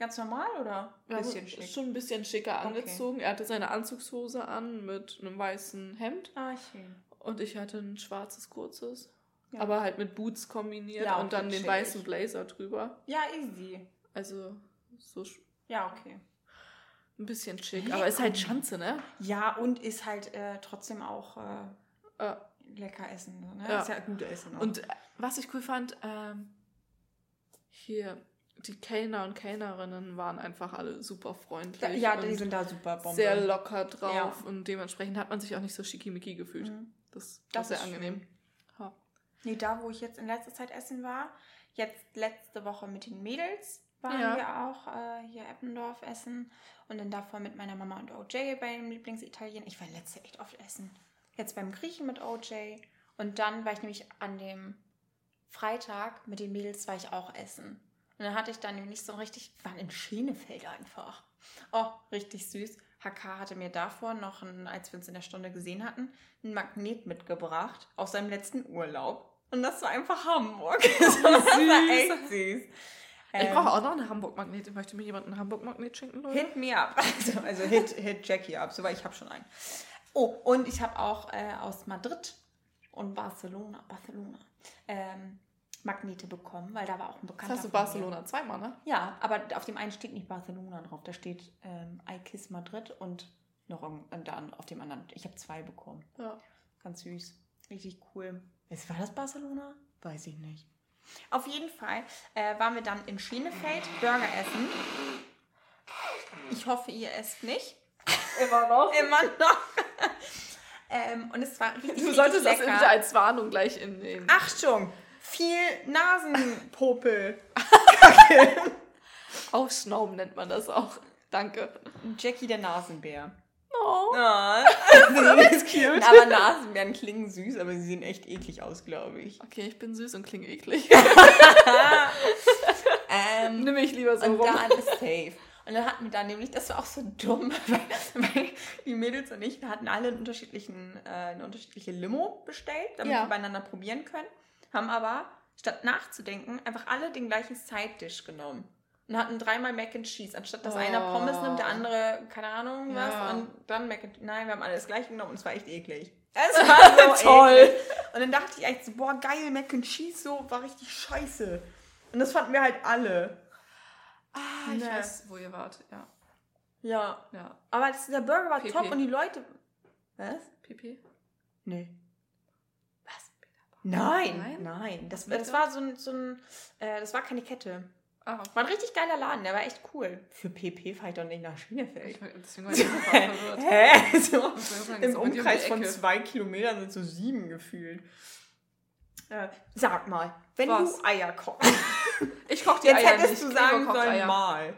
Ganz normal oder ein bisschen schick? schon ein bisschen schicker Okay. angezogen. Er hatte seine Anzugshose an mit einem weißen Hemd Ah, schön. und ich hatte ein schwarzes kurzes. Ja. Aber halt mit Boots kombiniert Ja, und dann okay, den weißen Blazer drüber. Ja, easy. Also so Ja, okay. ein bisschen schick. Aber ist halt Schanze, ne? Ja, und ist halt äh, trotzdem auch äh, Äh, lecker essen. Ne? Ja. Ist ja gut essen. auch. Und äh, was ich cool fand, ähm, hier, die Kellner und Kellnerinnen waren einfach alle super freundlich. ja, die sind da super Bombe. sehr locker drauf Ja. und dementsprechend hat man sich auch nicht so schickimicki gefühlt. Mhm. Das, Das war sehr angenehm. Ja. Nee, da, wo ich jetzt in letzter Zeit essen war, jetzt letzte Woche mit den Mädels waren Ja. wir auch äh, hier Eppendorf essen und dann davor mit meiner Mama und OJ beim Lieblingsitalien. Ich war letzte echt oft essen. Jetzt beim Griechen mit OJ und dann war ich nämlich an dem Freitag mit den Mädels war ich auch essen. Und dann hatte ich dann nämlich so richtig, wir waren in Schenefeld einfach. Oh, richtig süß. HK hatte mir davor noch, ein, als wir uns in der Stunde gesehen hatten, ein Magnet mitgebracht aus seinem letzten Urlaub. Und das war einfach Hamburg. <laughs> <laughs> das war echt süß. Ich Ähm, brauche auch noch eine Hamburg-Magnet. Möchte mir jemand einen Hamburg-Magnet schenken, Leute? Hit me up. Also, also hit, hit Jackie up, so weil ich habe schon einen. Oh, und ich habe auch äh, aus Madrid und Barcelona, Barcelona, ähm, Magnete bekommen, weil da war auch ein Bekannter. hast du. Barcelona zweimal, ne? Ja, aber auf dem einen steht nicht Barcelona drauf, da steht ähm, I Kiss Madrid und noch dann auf dem anderen. Ich habe zwei bekommen. Ja. Ganz süß. Richtig cool. Ist, war das Barcelona? Weiß ich nicht. Auf jeden Fall äh, waren wir dann in Schienefeld Burger essen. Ich hoffe, ihr esst nicht. Immer noch. <laughs> Immer noch. <laughs> ähm, und es war richtig, Du richtig solltest das lecker. bitte als Warnung gleich in den. Achtung! Viel Nasenpopel. <laughs> Aufschnauben nennt man das auch. Danke. Jackie der Nasenbär. Oh. Ja. <laughs> Das ist cute. aber Nasenbären klingen süß, aber sie sehen echt eklig aus, glaube ich. Okay, ich bin süß und klinge eklig. <laughs> Ähm, Nimm mich lieber so und rum. dann ist safe. Und dann hatten wir da nämlich, das war auch so dumm, weil, weil die Mädels und ich, wir hatten alle einen unterschiedlichen, äh, eine unterschiedliche Limo bestellt, damit Ja. wir beieinander probieren können. Haben aber, statt nachzudenken, einfach alle den gleichen Side-Dish genommen. Und hatten dreimal Mac and Cheese. Anstatt dass einer Oh. Pommes nimmt, der andere, keine Ahnung was, Ja. und dann Mac and Nein, wir haben alle das gleiche genommen und es war echt eklig. <laughs> Es war so Toll. eklig. Und dann dachte ich echt so, boah, geil, Mac and Cheese, so, war richtig scheiße. Und das fanden wir halt alle. Ah, ich Nee. weiß, wo ihr wart. Ja. Ja. Ja. Aber das, der Burger war PP. top und die Leute. Was? Pipi? Nee. Nein, Nein? nein. Das, das war so ein, so ein äh, das war keine Kette. Ah, War ein richtig geiler Laden, der war echt cool. Für PP fahre ich doch nicht nach Schienefeld. ich, deswegen war ich verwirrt. Hä? So, sagen, Im um Umkreis von zwei Kilometern sind so sieben gefühlt. Äh, sag mal, wenn Was? du Eier kochst. <laughs> Ich koche die Jetzt Eier hättest nicht. du sagen sollen Eier. mal.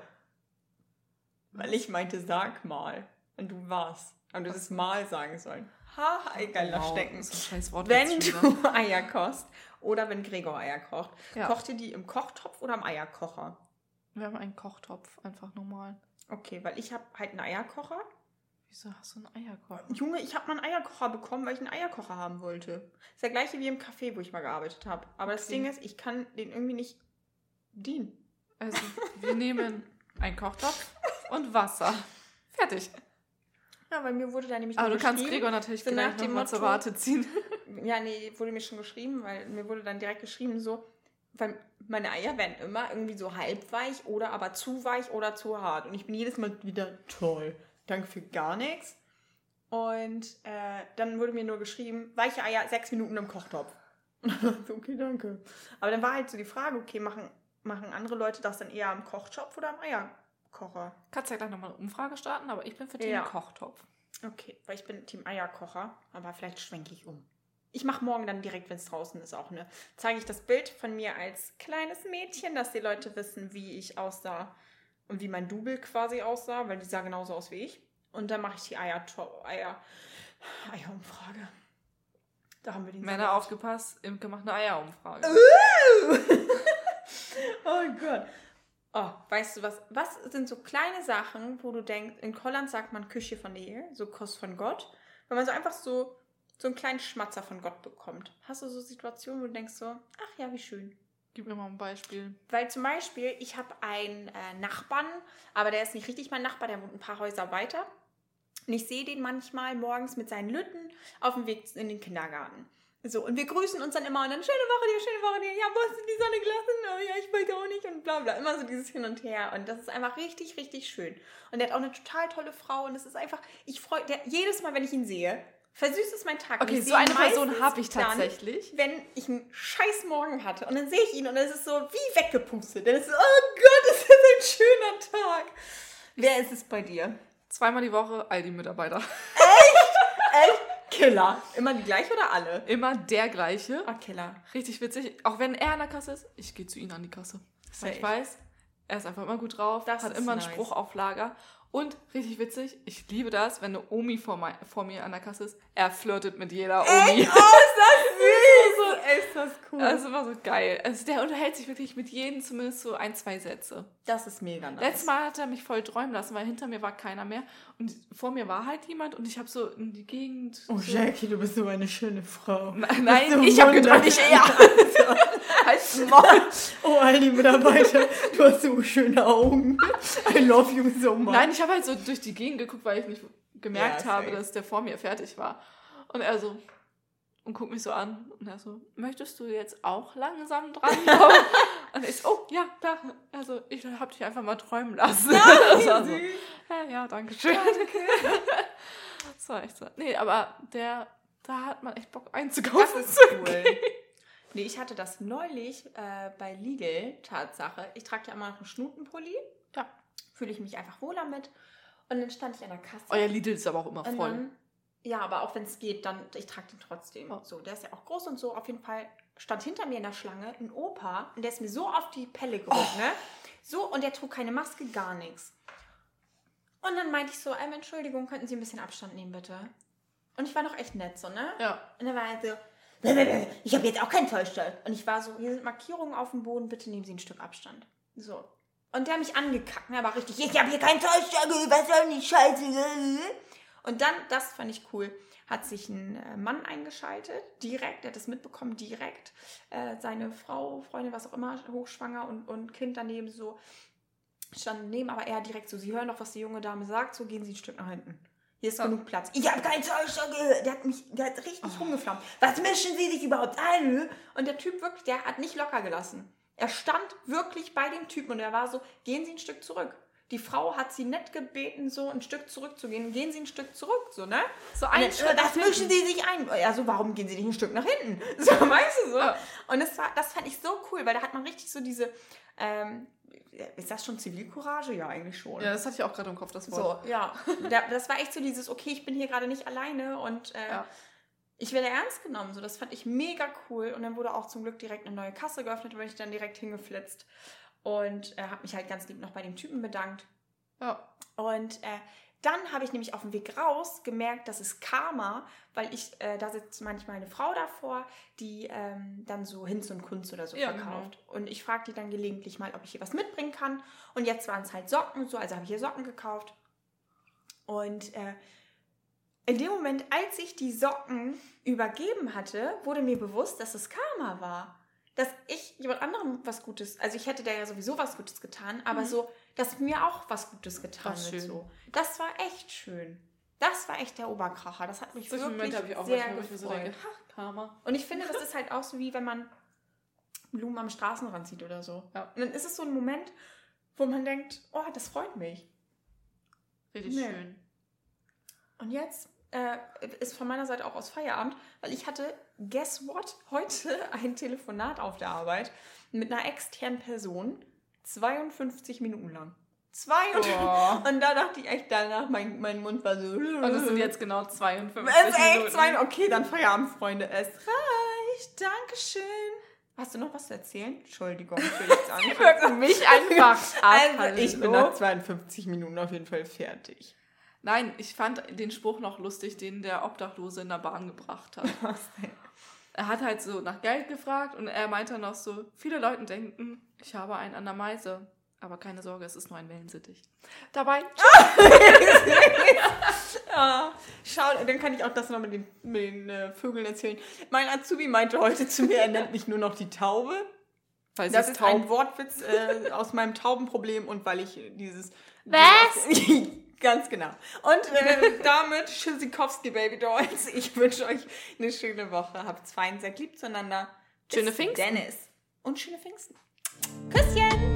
Weil ich meinte, sag mal. Und du warst. Und du das mal sagen sollen. Ha, geiler Wow, Stecken. Das scheiß Wort. Wenn du. <laughs> Eier kochst oder wenn Gregor Eier kocht, Ja. kocht ihr die im Kochtopf oder im Eierkocher? Wir haben einen Kochtopf, einfach normal. Okay, weil ich habe halt einen Eierkocher. Wieso hast du einen Eierkocher? Junge, ich habe mal einen Eierkocher bekommen, weil ich einen Eierkocher haben wollte. Ist der gleiche wie im Café, wo ich mal gearbeitet habe. Aber das Okay. Ding ist, ich kann den irgendwie nicht bedienen. Also, wir nehmen einen Kochtopf <laughs> und Wasser. Fertig. Ja, bei mir wurde da nämlich Aber du kannst Gregor natürlich so nach dem nochmal zur Motto- Rate ziehen. <laughs> Ja, nee, wurde mir schon geschrieben, weil mir wurde dann direkt geschrieben, so, weil meine Eier werden immer irgendwie so halbweich oder aber zu weich oder zu hart. Und ich bin jedes Mal wieder toll. Danke für gar nichts. Und äh, dann wurde mir nur geschrieben, weiche Eier sechs Minuten im Kochtopf. <laughs> so, okay, danke. Aber dann war halt so die Frage, okay, machen, machen andere Leute das dann eher am Kochtopf oder am Eierkocher? Kannst ja gleich nochmal eine Umfrage starten, aber ich bin für den Ja. Kochtopf. Okay, weil ich bin Team Eierkocher, aber vielleicht schwenke ich um. Ich mache morgen dann direkt, wenn es draußen ist, auch eine. Zeige ich das Bild von mir als kleines Mädchen, dass die Leute wissen, wie ich aussah und wie mein Double quasi aussah, weil die sah genauso aus wie ich. Und dann mache ich die Eier, Eier, Eierumfrage. Da haben wir den Männer aufgepasst, Imke macht eine Eierumfrage. <laughs> Oh Gott. Oh, weißt du was? Was sind so kleine Sachen, wo du denkst, in Holland sagt man Küche von der Ehe, so Kost von Gott, wenn man so einfach so, so einen kleinen Schmatzer von Gott bekommt. Hast du so Situationen, wo du denkst so, ach ja, wie schön. Gib mir mal ein Beispiel. Weil zum Beispiel, ich habe einen äh, Nachbarn, aber der ist nicht richtig mein Nachbar, der wohnt ein paar Häuser weiter. Und ich sehe den manchmal morgens mit seinen Lütten auf dem Weg in den Kindergarten. So, und wir grüßen uns dann immer und dann schöne Woche dir, schöne Woche dir. Ja, wo hast du die Sonne gelassen? Oh, ja, ich weiß auch nicht und bla bla. Immer so dieses Hin und Her. Und das ist einfach richtig, richtig schön. Und der hat auch eine total tolle Frau und es ist einfach, ich freue, jedes Mal, wenn ich ihn sehe, versüßt es meinen Tag. Okay, so eine Person habe ich dann, tatsächlich. wenn ich einen scheiß Morgen hatte und dann sehe ich ihn und es ist so wie weggepustet. Dann ist so, oh Gott, ist das ein schöner Tag. Wer ist es bei dir? Zweimal die Woche Aldi-Mitarbeiter. Echt? Killer. Immer die gleiche oder alle? Immer der gleiche. Oh, Killer. Richtig witzig. Auch wenn er an der Kasse ist, ich gehe zu ihm an die Kasse. Weil ich weiß, er ist einfach immer gut drauf, Das hat immer einen nice. Spruch auf Lager. Und richtig witzig, ich liebe das, wenn eine Omi vor, mei- vor mir an der Kasse ist. Er flirtet mit jeder Omi. Oh, ist das <laughs> süß. Ey, ist das cool. Das ist immer so geil. Also der unterhält sich wirklich mit jedem zumindest so ein, zwei Sätze. das ist mega nice. Letztes Mal hat er mich voll träumen lassen, weil hinter mir war keiner mehr. Und vor mir war halt jemand und ich habe so in die Gegend. Oh, so, Jackie, du bist so eine schöne Frau. Nein, nein so ich habe geträumt, nicht er. Halt's Maul. Oh, Aldi Mitarbeiter, du hast so schöne Augen. I love you so much. Nein, ich habe halt so durch die Gegend geguckt, weil ich nicht gemerkt Ja, habe, dass der vor mir fertig war. Und er so und guckt mich so an und er so, möchtest du jetzt auch langsam drankommen? <laughs> und ich so, oh ja, klar. Also ich habe dich einfach mal träumen lassen. <laughs> das war so, süß. ja, ja, danke schön. <laughs> das war echt so. Nee, aber der, da hat man echt Bock Das einzukaufen. ist cool. Nee, ich hatte das neulich äh, bei Legal, Tatsache. Ich trage ja immer noch einen Schnutenpulli. Ja. Fühle ich mich einfach wohler mit. Und dann stand ich an der Kasse. Euer Lidl ist aber auch immer voll. dann, ja, aber auch wenn es geht, dann, ich trage den trotzdem. Oh. So, der ist ja auch groß und so. Auf jeden Fall stand hinter mir in der Schlange ein Opa und der ist mir so auf die Pelle gerückt, ne? So, und der trug keine Maske, gar nichts. Und dann meinte ich so, ähm, Entschuldigung, könnten Sie ein bisschen Abstand nehmen, bitte? Und ich war noch echt nett, so, ne? Ja. Und dann war er so, ich habe jetzt auch keinen Zollstock. Und ich war so, hier sind Markierungen auf dem Boden, bitte nehmen Sie ein Stück Abstand. So. Und der hat mich angekackt, ne, aber richtig, ich habe hier keinen Zollstock, was soll denn die Scheiße? Und dann, das fand ich cool, hat sich ein äh, Mann eingeschaltet, direkt, der hat das mitbekommen, direkt. Äh, seine Frau, Freundin, was auch immer, hochschwanger und, und Kind daneben so, standen neben, aber er direkt so, sie hören doch, was die junge Dame sagt, so gehen sie ein Stück nach hinten. Hier ist Ja. genug Platz. Ich habe keinen Zollstock gehört. Der hat mich, der hat richtig rumgeflammt. Was mischen Sie sich überhaupt ein? Und der Typ wirklich, der hat nicht locker gelassen. Er stand wirklich bei dem Typen und er war so, gehen Sie ein Stück zurück. Die Frau hat sie nett gebeten, so ein Stück zurückzugehen. Gehen Sie ein Stück zurück, so, ne? So ein Schritt nach das mischen. Sie sich ein. Ja, so, warum gehen Sie nicht ein Stück nach hinten? <laughs> So, weißt du so? Ja. Und das, war, das fand ich so cool, weil da hat man richtig so diese, ähm, ist das schon Zivilcourage? Ja, eigentlich schon. Ja, das hatte ich auch gerade im Kopf, das Wort. So, ja. <laughs> Da, das war echt so dieses, okay, ich bin hier gerade nicht alleine und äh, Ja. ich werde ernst genommen. So, das fand ich mega cool. Und dann wurde auch zum Glück direkt eine neue Kasse geöffnet, bin ich dann direkt hingeflitzt. Und äh, habe mich halt ganz lieb noch bei dem Typen bedankt. Ja. Und äh, dann habe ich nämlich auf dem Weg raus gemerkt, das ist Karma, weil ich, äh, da sitzt manchmal eine Frau davor, die ähm, dann so Hinz und Kunst oder so Ja, verkauft. Und ich frage die dann gelegentlich mal, ob ich hier was mitbringen kann. Und jetzt waren es halt Socken und so, also habe ich hier Socken gekauft. Und äh, in dem Moment, als ich die Socken übergeben hatte, wurde mir bewusst, dass es Karma war. Dass ich jemand anderem was Gutes, also ich hätte da ja sowieso was Gutes getan, aber so, dass mir auch was Gutes getan Ach, wird. So. Das war echt schön. Das war echt der Oberkracher. Das hat mich Solche wirklich Momente habe ich auch sehr manchmal, wo ich so gefreut. denke, Karma. Und ich finde, das ist halt auch so, wie wenn man Blumen am Straßenrand sieht oder so. Ja. Und dann ist es so ein Moment, wo man denkt, oh, das freut mich. Richtig Nee. schön. Und jetzt äh, ist von meiner Seite auch aus Feierabend, weil ich hatte, guess what, heute ein Telefonat auf der Arbeit mit einer externen Person, 52 Minuten lang. 52. Boah. Und da dachte ich echt danach, mein, mein Mund war so. Und es sind jetzt genau 52 Es ist echt Minuten. zwei. Okay, dann Feierabend, Freunde. Es reicht. Dankeschön. Hast du noch was zu erzählen? Entschuldigung, ich will jetzt <laughs> wirken mich einfach <laughs> ab. Also, ich bin nach 52 Minuten auf jeden Fall fertig. Nein, ich fand den Spruch noch lustig, den der Obdachlose in der Bahn gebracht hat. <laughs> Er hat halt so nach Geld gefragt und er meinte noch so, viele Leute denken, ich habe einen an der Meise. Aber keine Sorge, es ist nur ein Wellensittich. Dabei, <laughs> <laughs> Ja, schau, dann kann ich auch das noch mit den, mit den äh, Vögeln erzählen. Mein Azubi meinte heute zu mir, er nennt mich nur noch die Taube. weil sie Das ist ist taub. ein Wortwitz äh, aus meinem Taubenproblem und weil ich dieses... Was? Ganz genau. Und äh, <laughs> damit Tschüssikowski, Baby Dolls. Ich wünsche euch eine schöne Woche. Habt fein, seid lieb zueinander. Bis Schöne Pfingsten. Dennis. Und schöne Pfingsten. Küsschen.